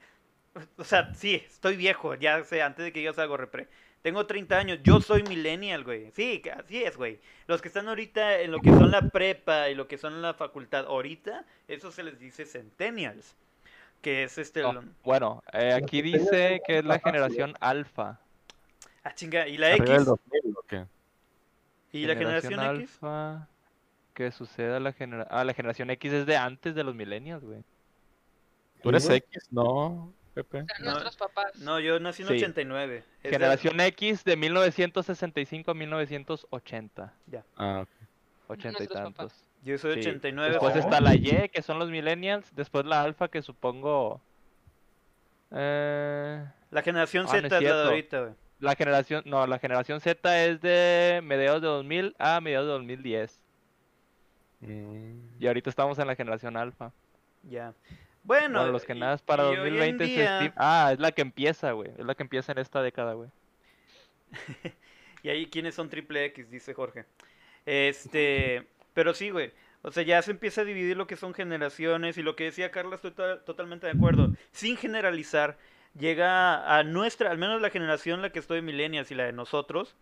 o sea, sí, estoy viejo, ya sé, antes de que digas algo, repre. Tengo 30 años, yo soy millennial, güey. Sí, así es, güey. Los que están ahorita en lo que son la prepa y lo que son la facultad ahorita, eso se les dice centennials. Que es este... No, lo- bueno, eh, aquí dice que es la generación alfa. Ah, chinga, ¿y la Arriba X? 2000, ¿o qué? ¿Y la generación X? alfa. Que suceda la generación. Ah, la generación X es de antes de los millennials, güey. Tú eres. X, ¿no, Pepe? o sea, nuestros papás. No, yo nací en Sí. 89. Es de- Generación X de 1965 a 1980. Ah, ok. Ochenta y Nuestros papás. tantos. Yo soy Sí. 89. Después o- está la Y, que son los millennials. Después la alfa, que supongo. Eh, La generación Ah, no Z es es la de ahorita, güey. la generación. No, la generación Z es de mediados de 2000 a mediados de 2010. Mm. Y ahorita estamos en la generación alfa. Ya. Bueno, Bueno, los que nada para hoy en 2020 se día- estima- Ah, es la que empieza, güey. Es la que empieza en esta década, güey. [laughs] Y ahí, ¿quiénes son triple X? Dice Jorge. Este, [laughs] pero sí, güey. O sea, ya se empieza a dividir lo que son generaciones y lo que decía Carla, estoy to- totalmente de acuerdo. Sin generalizar, llega a nuestra, al menos la generación, la que estoy millennials y la de nosotros,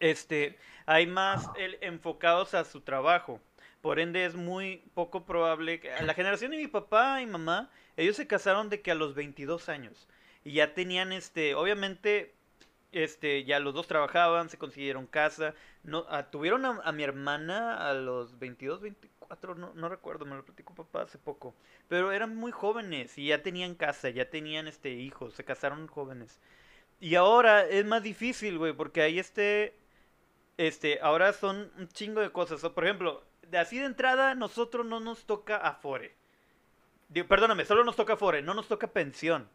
este, hay más el, enfocados a su trabajo. Por ende, es muy poco probable que... La generación de mi papá y mamá, ellos se casaron de que a los 22 años. Y ya tenían, este, obviamente, este, ya los dos trabajaban, se consiguieron casa. No, ah, tuvieron a, a mi hermana a los 22, 24, no, no recuerdo, me lo platicó papá hace poco. Pero eran muy jóvenes y ya tenían casa, ya tenían, este, hijos, se casaron jóvenes. Y ahora es más difícil, güey, porque ahí este, este, ahora son un chingo de cosas. O, por ejemplo, de así de entrada, nosotros no nos toca Afore. Perdóname, solo nos toca Afore, no nos toca pensión.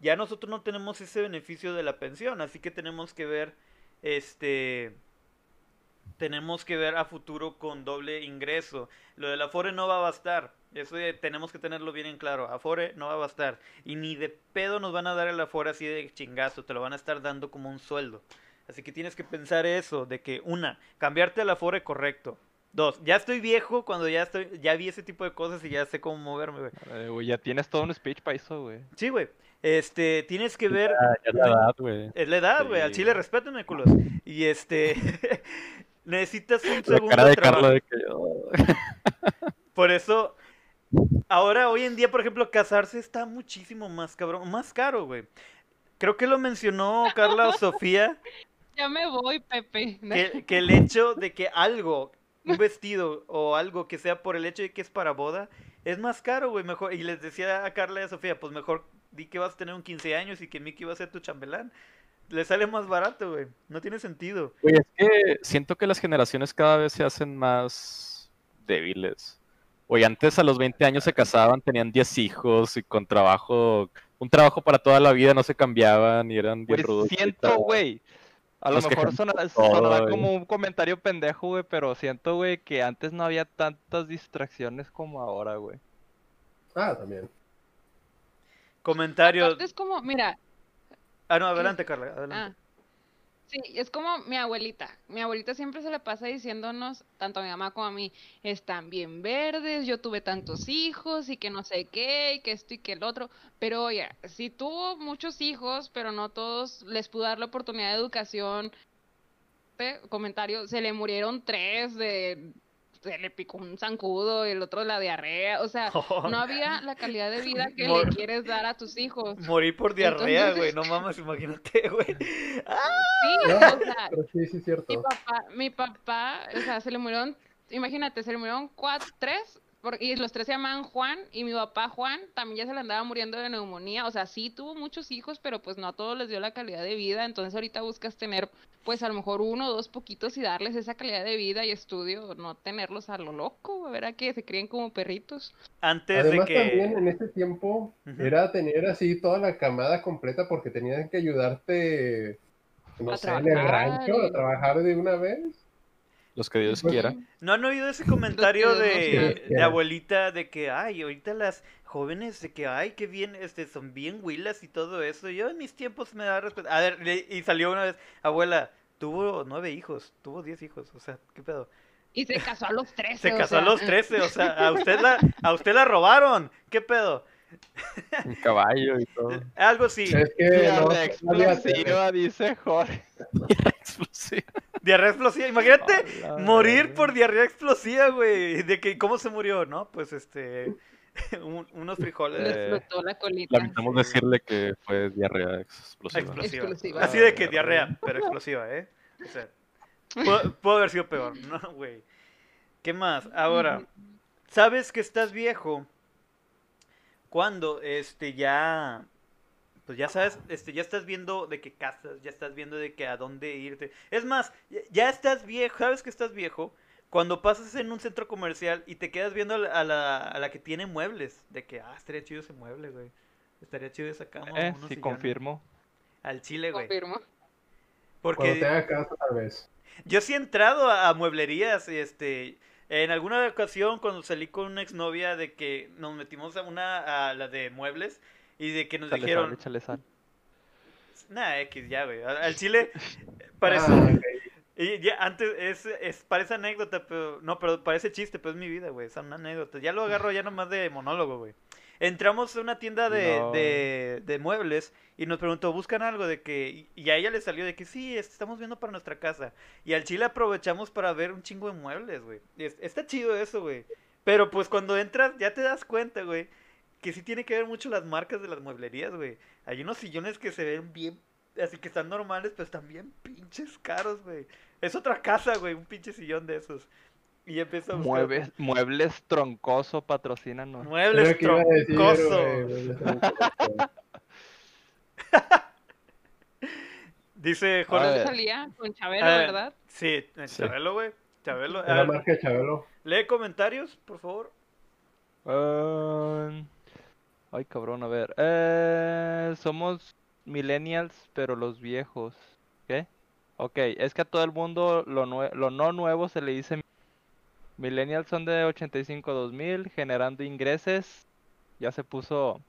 Ya nosotros no tenemos ese beneficio de la pensión, así que tenemos que ver, este, tenemos que ver a futuro con doble ingreso. Lo del Afore no va a bastar. Eso tenemos que tenerlo bien en claro. Afore no va a bastar. Y ni de pedo nos van a dar el Afore así de chingazo. Te lo van a estar dando como un sueldo. Así que tienes que pensar eso, de que una, cambiarte al Afore correcto. Dos, ya estoy viejo cuando ya estoy, ya vi ese tipo de cosas y ya sé cómo moverme, güey. Eh, güey, ya tienes todo un speech para eso, güey. Sí, güey. Este, tienes que ver. Ya, ya la edad, güey. Es la edad, güey. Al chile, respétenme, culos. Y este. [laughs] necesitas un La segundo cara de de que. oh. Por eso. Ahora, hoy en día, por ejemplo, casarse está muchísimo más cabrón. Más caro, güey. Creo que lo mencionó Carla o [laughs] Sofía. Ya me voy, Pepe. que, [laughs] que el hecho de que algo, un vestido o algo que sea por el hecho de que es para boda, es más caro, güey, mejor. Y les decía a Carla y a Sofía, pues mejor di que vas a tener un 15 años y que Mickey va a ser tu chambelán. Le sale más barato, güey. No tiene sentido. Güey, es que siento que las generaciones cada vez se hacen más débiles. Güey, antes a los 20 años se casaban, tenían 10 hijos y con trabajo, un trabajo para toda la vida, no se cambiaban y eran bien Güey, rudos. siento, güey. A lo mejor quejamos sonará, como un comentario pendejo, güey, pero siento, güey, que antes no había tantas distracciones como ahora, güey. Ah, también. Comentarios. Aparte es como, mira, Ah, no, adelante, Carla, adelante. Ah. Sí, es como mi abuelita. Mi abuelita siempre se le pasa diciéndonos, tanto a mi mamá como a mí, están bien verdes, yo tuve tantos hijos y que no sé qué, y que esto y que el otro. Pero oye, si tuvo muchos hijos, pero no todos les pudo dar la oportunidad de educación, comentario, se le murieron tres de... Se le picó un zancudo, el otro la diarrea, o sea, [laughs] no había la calidad de vida que Mor- le quieres dar a tus hijos. Morir por diarrea, Entonces- güey. No mames, imagínate, güey. Ah, Sí, No, o sea, pero sí, sí es Mi cierto. papá, mi papá, o sea, se le murieron, imagínate, se le murieron cuatro, tres, por- y los tres se llamaban Juan, y mi papá Juan también ya se le andaba muriendo de neumonía, o sea, sí tuvo muchos hijos, pero pues no a todos les dio la calidad de vida, entonces ahorita buscas tener, pues a lo mejor uno o dos poquitos y darles esa calidad de vida y estudio, no tenerlos a lo loco, a ver a que se críen como perritos. Antes de Además, que. también en ese tiempo era tener así toda la camada completa porque tenían que ayudarte, no A sé, en el rancho, a trabajar de una vez. Los que Dios Pues- quiera. ¿No han oído ese [laughs] comentario de, abuelita de que, ay, ahorita las jóvenes de que, ay, qué bien, este, son bien huilas y todo eso? Yo en mis tiempos me da respeto. A ver, le- y salió una vez, abuela, tuvo nueve hijos, tuvo diez hijos, o sea, ¿qué pedo? Y se casó a los 13. Se o casó a los trece, o sea, a usted la, a usted la robaron, ¿qué pedo? Un caballo y todo. [laughs] Algo así, Es que Diarrea no, explosiva, dice Jorge. Diarrea explosiva, imagínate A la morir por diarrea explosiva, güey, de que, ¿cómo se murió? No, pues, este, [laughs] un- unos frijoles. Le Eh, explotó la colita. Lamentamos decirle que fue diarrea explosiva. Explosiva. Explosiva. Así de que diarrea, pero explosiva, ¿eh? O sea, pudo, pudo haber sido peor, [laughs] ¿no, güey? ¿Qué más? Ahora, sabes que estás viejo cuando, este, ya, pues ya sabes, este, ya estás viendo de qué casas, ya estás viendo de que a dónde irte. Es más, ya, estás viejo, sabes que estás viejo cuando pasas en un centro comercial y te quedas viendo a la, a la, a la que tiene muebles, de que, ah, estaría chido ese mueble, güey. Estaría chido esa cama. Eh, unos sí, sillones". confirmo. Al chile, güey. Confirmo. Cuando Porque te haga caso, tal vez. yo sí he entrado a, a mueblerías, este, en alguna ocasión cuando salí con una exnovia de que nos metimos a una, a la de muebles, y de que nos sal, dijeron, échale sal. nah, X, ya, güey, al chile, [laughs] parece, Ah, y ya, antes, es, es, parece anécdota, pero, no, pero parece chiste, pero es mi vida, güey, es una anécdota, ya lo agarro ya nomás de monólogo, güey. Entramos a una tienda de, No. de, de muebles y nos preguntó, ¿buscan algo? de que Y a ella le salió de que sí, es- estamos viendo para nuestra casa. Y al chile aprovechamos para ver un chingo de muebles, güey. Está chido eso, güey. Pero pues cuando entras ya te das cuenta, güey, que sí tiene que ver mucho las marcas de las mueblerías, güey. Hay unos sillones que se ven bien, así que están normales, pero están bien pinches caros, güey. Es otra casa, güey, un pinche sillón de esos. [laughs] Y empieza a buscar Muebles, muebles troncoso, patrocínanos. muebles troncoso. güey, muebles troncoso. [laughs] Dice Jorge. ver. salía con Chabelo, ¿verdad? Sí. Chabelo, güey. Chabelo. De A la ver, marca de Chabelo. lee comentarios, por favor. Um, Ay, cabrón, a ver. Eh, somos millennials, pero los viejos. ¿Qué? Ok, es que a todo el mundo lo, nue- lo no nuevo se le dice millennials son de 85 a 2000, generando ingresos. Ya se puso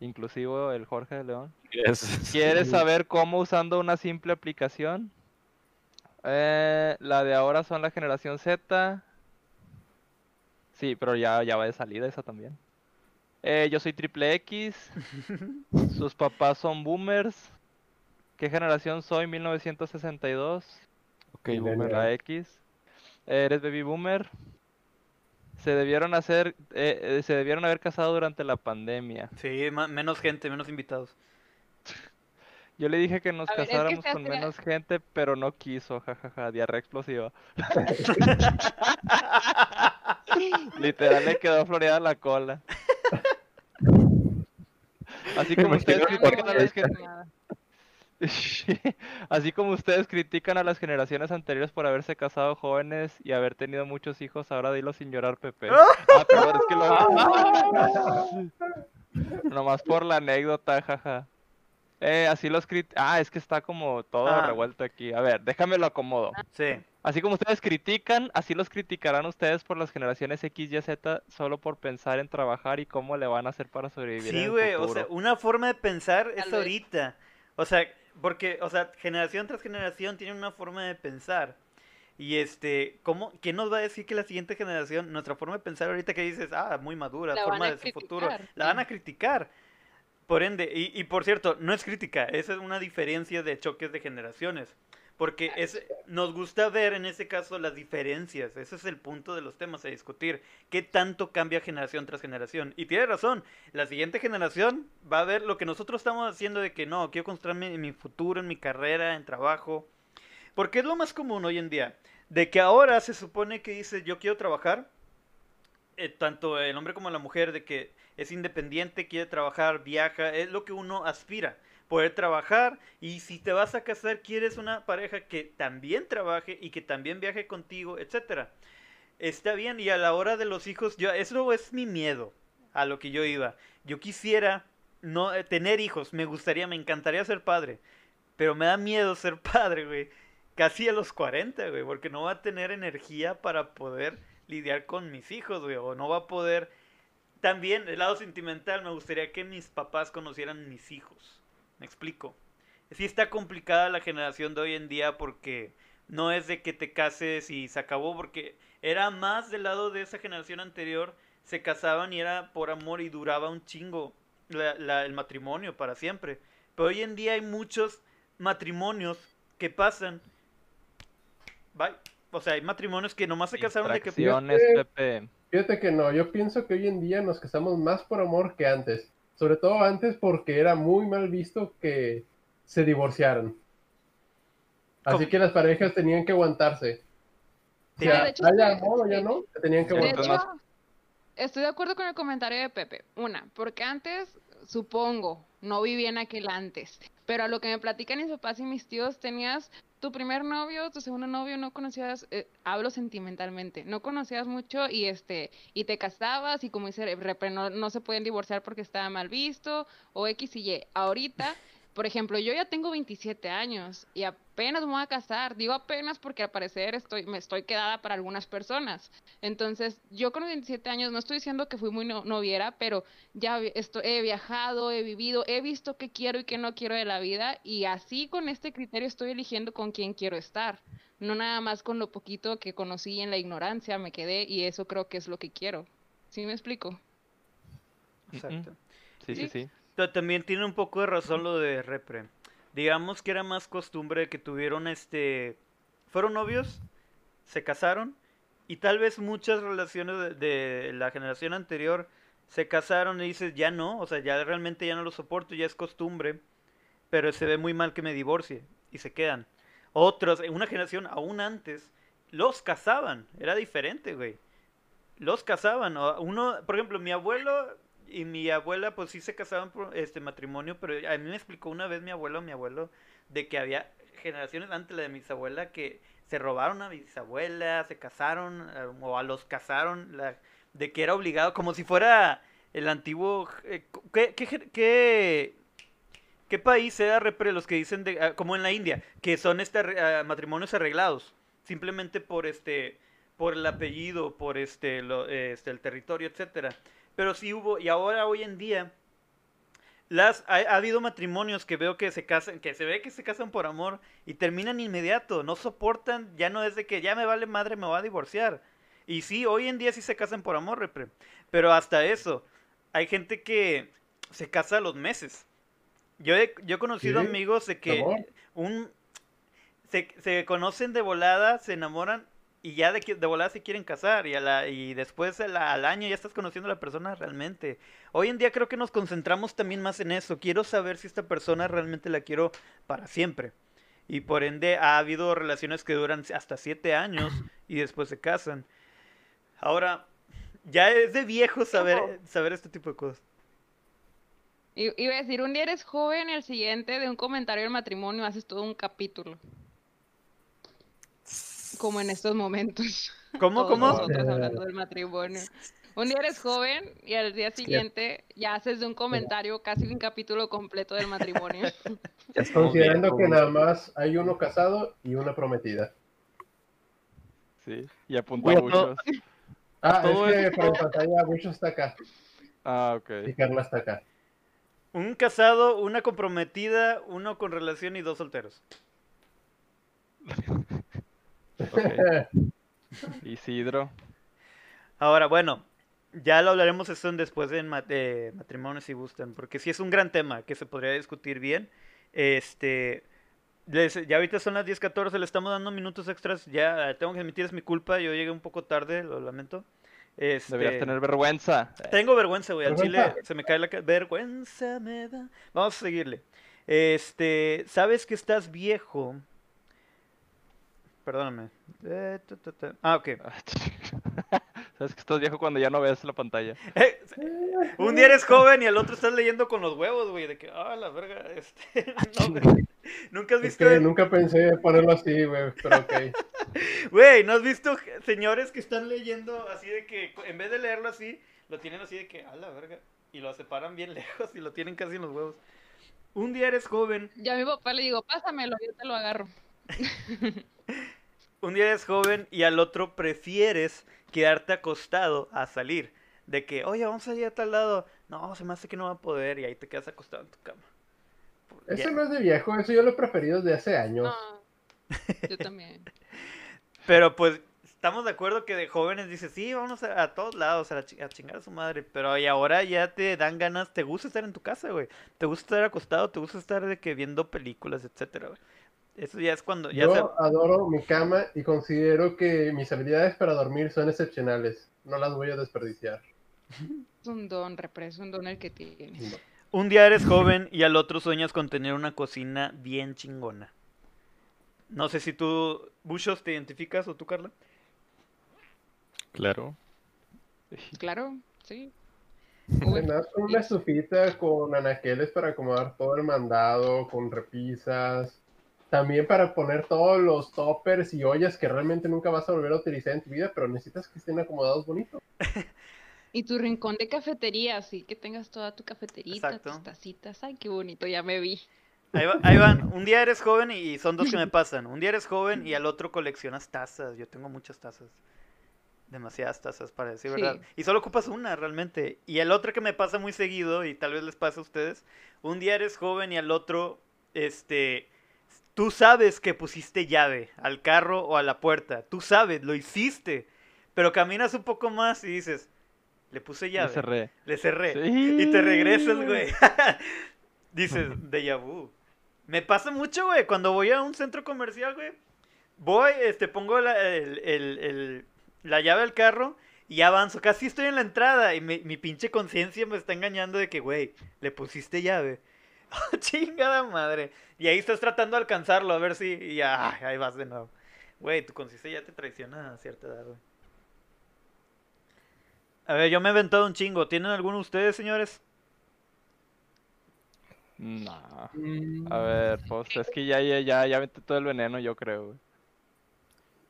inclusivo el Jorge de León. Es- ¿Quieres saber cómo usando una simple aplicación? Eh, la de ahora son la generación Z. Sí, pero ya, ya va de salida esa también. Eh, yo soy triple X. [laughs] Sus papás son boomers. ¿Qué generación soy? 1962. Ok, boomer. La X. ¿Eres baby boomer? Se debieron hacer, eh, eh, se debieron haber casado durante la pandemia. Sí, menos gente, menos invitados. [laughs] Yo le dije que nos es que casáramos con hace- menos gente, pero no quiso, jajaja, diarrea explosiva. [laughs] Literal le quedó floreada la cola. [laughs] Así como ustedes critican a por las qué. gen- [laughs] Así como ustedes critican a las generaciones anteriores por haberse casado jóvenes y haber tenido muchos hijos, ahora dilo sin llorar, Pepe. [laughs] Ah, perdón, es que lo... [laughs] Nomás por la anécdota, jaja. Eh, así los crit... Ah, es que está como todo Ah. revuelto aquí. A ver, déjame lo acomodo. Sí. Así como ustedes critican, así los criticarán ustedes por las generaciones X, Y, Z solo por pensar en trabajar y cómo le van a hacer para sobrevivir Sí, güey, o sea, una forma de pensar es ahorita. O sea, porque, o sea, generación tras generación tiene una forma de pensar. Y este, ¿cómo, ¿quién nos va a decir que la siguiente generación, nuestra forma de pensar ahorita que dices, ah, muy madura, La forma de su futuro, la van a criticar? Por ende, y, y por cierto, no es crítica, esa es una diferencia de choques de generaciones. Porque es, nos gusta ver en ese caso las diferencias. Ese es el punto de los temas a discutir. ¿Qué tanto cambia generación tras generación? Y tiene razón, la siguiente generación va a ver lo que nosotros estamos haciendo de que no, quiero construirme en mi futuro, en mi carrera, en trabajo. Porque es lo más común hoy en día. De que ahora se supone que dice yo quiero trabajar. eh, tanto el hombre como la mujer, de que es independiente, quiere trabajar, viaja, es lo que uno aspira poder trabajar y si te vas a casar quieres una pareja que también trabaje y que también viaje contigo, etcétera. Está bien y a la hora de los hijos, yo eso es mi miedo a lo que yo iba. Yo quisiera no eh, tener hijos, me gustaría, me encantaría ser padre, pero me da miedo ser [laughs] padre, güey. Casi a los 40, güey, porque no va a tener energía para poder lidiar con mis hijos, güey, o no va a poder también, el lado sentimental, me gustaría que mis papás conocieran mis hijos. Me explico. Sí está complicada la generación de hoy en día porque no es de que te cases y se acabó, porque era más del lado de esa generación anterior, se casaban y era por amor y duraba un chingo la- la- el matrimonio para siempre. Pero hoy en día hay muchos matrimonios que pasan. Bye. O sea, hay matrimonios que nomás se casaron de que... Fíjate- Pepe. Fíjate que no, yo pienso que hoy en día nos casamos más por amor que antes. Sobre todo antes porque era muy mal visto que se divorciaran. Así ¿Cómo? que las parejas tenían que aguantarse. O sea, hecho, ya no, se tenían que De De aguantar. hecho, estoy de acuerdo con el comentario de Pepe. Una, porque antes, supongo, no viví en aquel antes, pero a lo que me platican mis papás y mis tíos, tenías tu primer novio, tu segundo novio, no conocías, eh, hablo sentimentalmente, no conocías mucho y este, y te casabas y como dice no, no se pueden divorciar porque estaba mal visto o X y Y. Ahorita, por ejemplo, yo ya tengo 27 años y apenas me voy a casar. Digo apenas porque al parecer estoy, me estoy quedada para algunas personas. Entonces, yo con 27 años, no estoy diciendo que fui muy no- noviera, pero ya vi- esto- he viajado, he vivido, he visto qué quiero y qué no quiero de la vida y así con este criterio estoy eligiendo con quién quiero estar. No nada más con lo poquito que conocí en la ignorancia me quedé y eso creo que es lo que quiero. ¿Sí me explico? Exacto. Sí, sí, Sí. sí. Pero también tiene un poco de razón lo de Repre. Digamos que era más costumbre que tuvieron este. Fueron novios, se casaron, y tal vez muchas relaciones de, de la generación anterior se casaron y dices, ya no, o sea, ya realmente ya no lo soporto, ya es costumbre, pero se ve muy mal que me divorcie, y se quedan. Otros, en una generación aún antes, los casaban, era diferente, güey. Los casaban, o uno, por ejemplo, mi abuelo y mi abuela pues sí se casaban por este matrimonio, pero a mí me explicó una vez mi abuelo mi abuelo de que había generaciones antes la de mi bisabuela que se robaron a mi bisabuela, se casaron eh, o a los casaron, la, de que era obligado, como si fuera el antiguo... eh, ¿qué, qué, qué, país era repre los que dicen, de, ah, como en la India, que son este, ah, matrimonios arreglados? Simplemente por este por el apellido, por este, lo- este el territorio, etcétera. Pero sí hubo, y ahora hoy en día, las, ha, ha habido matrimonios que veo que se casan, que se ve que se casan por amor y terminan inmediato, no soportan, ya no es de que ya me vale madre, me voy a divorciar. Y sí, hoy en día sí se casan por amor, repre. Pero hasta eso, hay gente que se casa a los meses. Yo he, yo he conocido Sí, amigos de que un se, se conocen de volada, se enamoran y ya de, de volada se quieren casar y, a la, y después a la- al año ya estás conociendo a la persona realmente. Hoy en día creo que nos concentramos también más en eso. Quiero saber si esta persona realmente la quiero para siempre. Y por ende ha habido relaciones que duran hasta siete años [clears throat] y después se casan. Ahora, ya es de viejo saber, saber este tipo de cosas. I- Iba a decir, un día eres joven el siguiente de un comentario del matrimonio haces todo un capítulo. Como en estos momentos. [laughs] ¿Cómo, todos cómo? nosotros hablando del matrimonio. Un día eres joven y al día siguiente ya haces de un comentario casi un capítulo completo del matrimonio. [laughs] Considerando que nada más hay uno casado y una prometida. Sí, y apunta Güey, todo- muchos. Ah, Todo es que por la pantalla mucho está acá Ah, ok. y Carla está acá. Un casado, una comprometida, uno con relación y dos solteros. [laughs] [laughs] Isidro. Ahora, bueno, ya lo hablaremos eso en después en ma- eh, matrimonios si gustan, porque sí es un gran tema que se podría discutir bien. Este, les- ya ahorita son las 10:14, le estamos dando minutos extras, ya tengo que admitir es mi culpa, yo llegué un poco tarde, lo lamento. Este, Deberías tener vergüenza. Tengo vergüenza, güey. Al chile se me cae la vergüenza me da. Vamos a seguirle. Este, sabes que estás viejo. Perdóname. Eh, ta, ta, ta. Ah, ok. [laughs] Sabes que estás viejo cuando ya no ves la pantalla. [laughs] Eh, Un día eres joven y al otro estás leyendo con los huevos, güey. De que, ah, la verga. [laughs] Este, no. Nunca has Es visto. que nunca pensé ponerlo así, güey, pero ok. Güey, ¿no has visto señores que están leyendo así de que en vez de leerlo así, lo tienen así de que, a la verga, y lo separan bien lejos y lo tienen casi en los huevos? Un día eres joven, Ya a mi papá le digo, pásamelo, yo te lo agarro. Un día eres joven y al otro prefieres quedarte acostado a salir. De que, oye, vamos a ir a tal lado. No, se me hace que no va a poder y ahí te quedas acostado en tu cama. Eso Ya. no es de viejo, eso yo lo he preferido desde hace años. No, yo también. [laughs] Pero pues estamos de acuerdo que de jóvenes dices, sí, vamos a, a todos lados a, a chingar a su madre. Pero y ahora ya te dan ganas, te gusta estar en tu casa, güey. Te gusta estar acostado, te gusta estar de que viendo películas, etcétera, güey. Eso ya es cuando, ya Yo adoro mi cama y considero que mis habilidades para dormir son excepcionales. No las voy a desperdiciar. Es un don, represo un don el que tienes. un día eres joven y al otro sueñas con tener una cocina bien chingona. No sé si tú, Bushos, te identificas o tú, Carla. Claro. Claro, sí. Nada, una estufita con anaqueles para acomodar todo el mandado, con repisas. También para poner todos los toppers y ollas que realmente nunca vas a volver a utilizar en tu vida, pero necesitas que estén acomodados bonito. [laughs] Y tu rincón de cafetería, así que tengas toda tu cafeterita, Exacto. tus tacitas. Ay, qué bonito, ya me vi. Ahí, va- ahí van, un día eres joven y son dos que me [laughs] pasan. Un día eres joven y al otro coleccionas tazas. Yo tengo muchas tazas. Demasiadas tazas, para decir Sí. verdad. Y solo ocupas una realmente. Y el otro que me pasa muy seguido, y tal vez les pasa a ustedes, un día eres joven y al otro, este, tú sabes que pusiste llave al carro o a la puerta. Tú sabes, lo hiciste. Pero caminas un poco más y dices, le puse llave. cerré. Le cerré. Sí. Y te regresas, güey. [laughs] Dices, [laughs] déjà vu. Me pasa mucho, güey. Cuando voy a un centro comercial, güey. Voy, este, pongo la, el- el- el- la llave al carro y avanzo. Casi estoy en la entrada y mi pinche conciencia me está engañando de que, güey, le pusiste llave. [laughs] Chingada madre. Y ahí estás tratando de alcanzarlo a ver si... Y ya, ahí vas de nuevo. Güey, tu conciencia ya te traiciona a cierta edad, güey. A ver, yo me he inventado un chingo. ¿Tienen alguno de ustedes, señores? No. A ver, pues es que ya, ya, ya, ya vete todo el veneno, yo creo. güey.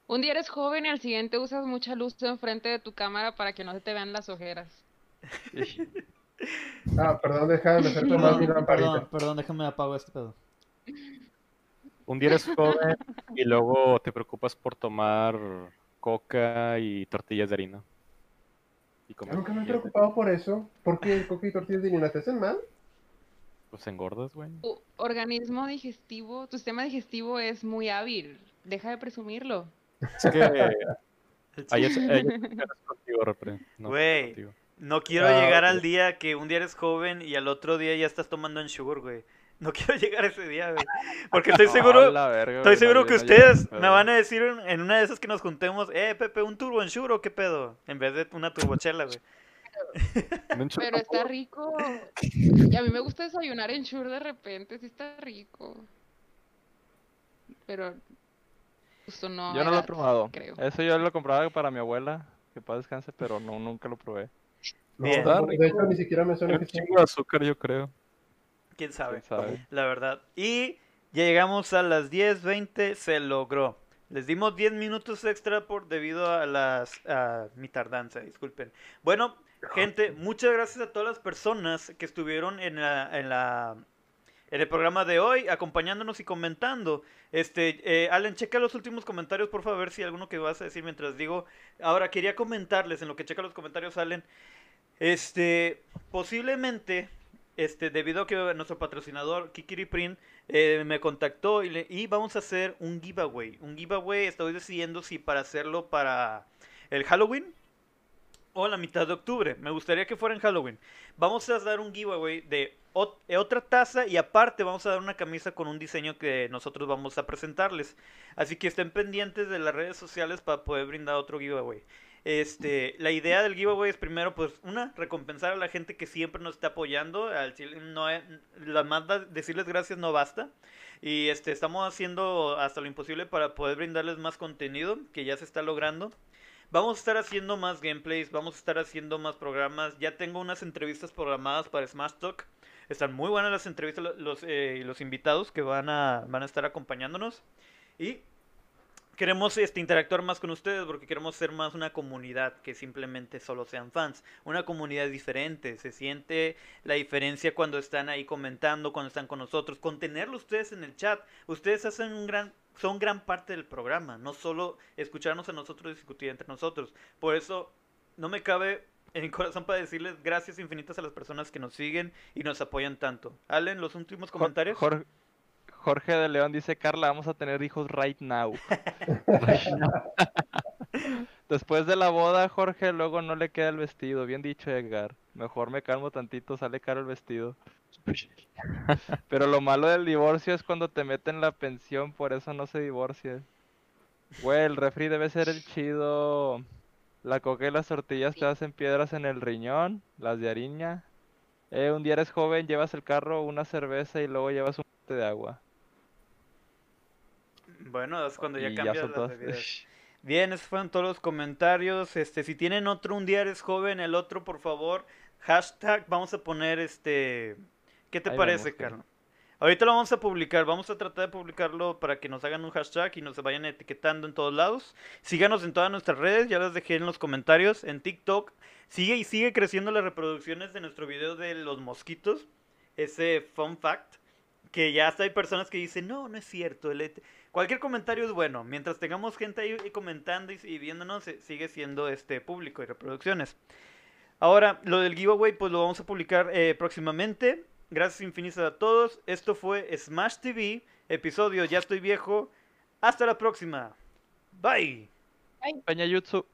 Un día eres joven y al siguiente usas mucha luz enfrente de tu cámara para que no se te vean las ojeras. [laughs] Ah, perdón, déjame hacer tomar mi Perdón, lamparita. perdón, perdón, déjame apago este pedo. Un día eres joven y luego te preocupas por tomar coca y tortillas de harina. Y comer nunca me he de- preocupado por eso. ¿Por qué el coque y tortillas de harina te hacen mal? Pues engordas, güey. Tu organismo digestivo, tu sistema digestivo es muy hábil. Deja de presumirlo. Es que [laughs] hay es- hay excepciones contigo, repre. No, Güey. contigo. No quiero Ah, llegar al día que un día eres joven y al otro día ya estás tomando Ensure, güey. No [laughs] quiero llegar a ese día, güey. Porque estoy [laughs] seguro, verga, estoy seguro que no ustedes me van a decir en, en una de esas que nos juntemos, eh, Pepe, un turbo Ensure o qué pedo, en vez de una turbochela, güey. Pero está rico. Y a mí me gusta desayunar en Shure de repente, sí está rico. Pero justo no. Yo no lo he probado. creo. Eso yo lo compraba para mi abuela, que paz descanse, pero no, nunca lo probé. No, Bien. no, de hecho, ni siquiera me suena que chingo de azúcar, yo creo. ¿Quién sabe? ¿Quién sabe? La verdad. Y ya llegamos a las 10.20, se logró. Les dimos 10 minutos extra por debido a las a mi tardanza, disculpen. Bueno, gente, muchas gracias a todas las personas que estuvieron en la, en la en el programa de hoy acompañándonos y comentando. Este, eh, Allen, checa los últimos comentarios, por favor, a ver si hay alguno que vas a decir mientras digo. Ahora quería comentarles en lo que checa los comentarios, Allen. Este, posiblemente este, debido a que nuestro patrocinador Kikiri Print eh, me contactó y, le- y vamos a hacer un giveaway. Un giveaway, estoy decidiendo si para hacerlo para el Halloween o la mitad de octubre. Me gustaría que fuera en Halloween. Vamos a dar un giveaway de ot- otra taza y aparte vamos a dar una camisa con un diseño que nosotros vamos a presentarles. Así que estén pendientes de las redes sociales para poder brindar otro giveaway. Este, la idea del giveaway es primero, pues, una, recompensar a la gente que siempre nos está apoyando. Al no la más decirles gracias no basta. Y este, estamos haciendo hasta lo imposible para poder brindarles más contenido, que ya se está logrando. Vamos a estar haciendo más gameplays, vamos a estar haciendo más programas. Ya tengo unas entrevistas programadas para Smash Talk. Están muy buenas las entrevistas, lo- los, eh, los invitados que van a, van a estar acompañándonos. Y queremos este, interactuar más con ustedes porque queremos ser más una comunidad que simplemente solo sean fans. Una comunidad diferente. Se siente la diferencia cuando están ahí comentando, cuando están con nosotros. Con tenerlo ustedes en el chat. Ustedes hacen un gran, son gran parte del programa. No solo escucharnos a nosotros discutir entre nosotros. Por eso no me cabe en mi corazón para decirles gracias infinitas a las personas que nos siguen y nos apoyan tanto. Allen, los últimos comentarios. Jorge, Jorge de León dice, Carla, vamos a tener hijos right now. [laughs] Después de la boda, Jorge, luego no le queda el vestido. Bien dicho, Edgar. Mejor me calmo tantito, sale caro el vestido. Pero lo malo del divorcio es cuando te meten la pensión, por eso no se divorcia. Güey, el refri debe ser el chido. La coca y las tortillas te hacen piedras en el riñón, las de harina. Eh, un día eres joven, llevas el carro, una cerveza y luego llevas un bote de agua. Bueno, es cuando ya cambias ya las todas. bebidas. Bien, esos fueron todos los comentarios. Este, si tienen otro, un día eres joven, el otro, por favor, hashtag, vamos a poner este. ¿Qué te Ahí parece, Carlos? Ahorita lo vamos a publicar, vamos a tratar de publicarlo para que nos hagan un hashtag y nos vayan etiquetando en todos lados. Síganos en todas nuestras redes, ya las dejé en los comentarios, en TikTok. Sigue y sigue creciendo las reproducciones de nuestro video de los mosquitos, ese fun fact, que ya hasta hay personas que dicen, no, no es cierto, et- Cualquier comentario es bueno. Mientras tengamos gente ahí comentando y, viéndonos, se- sigue siendo este público y reproducciones. Ahora, lo del giveaway, pues lo vamos a publicar eh, próximamente. Gracias infinitas a todos. Esto fue Smash TV, episodio Ya estoy viejo. Hasta la próxima. Bye. Jutsu.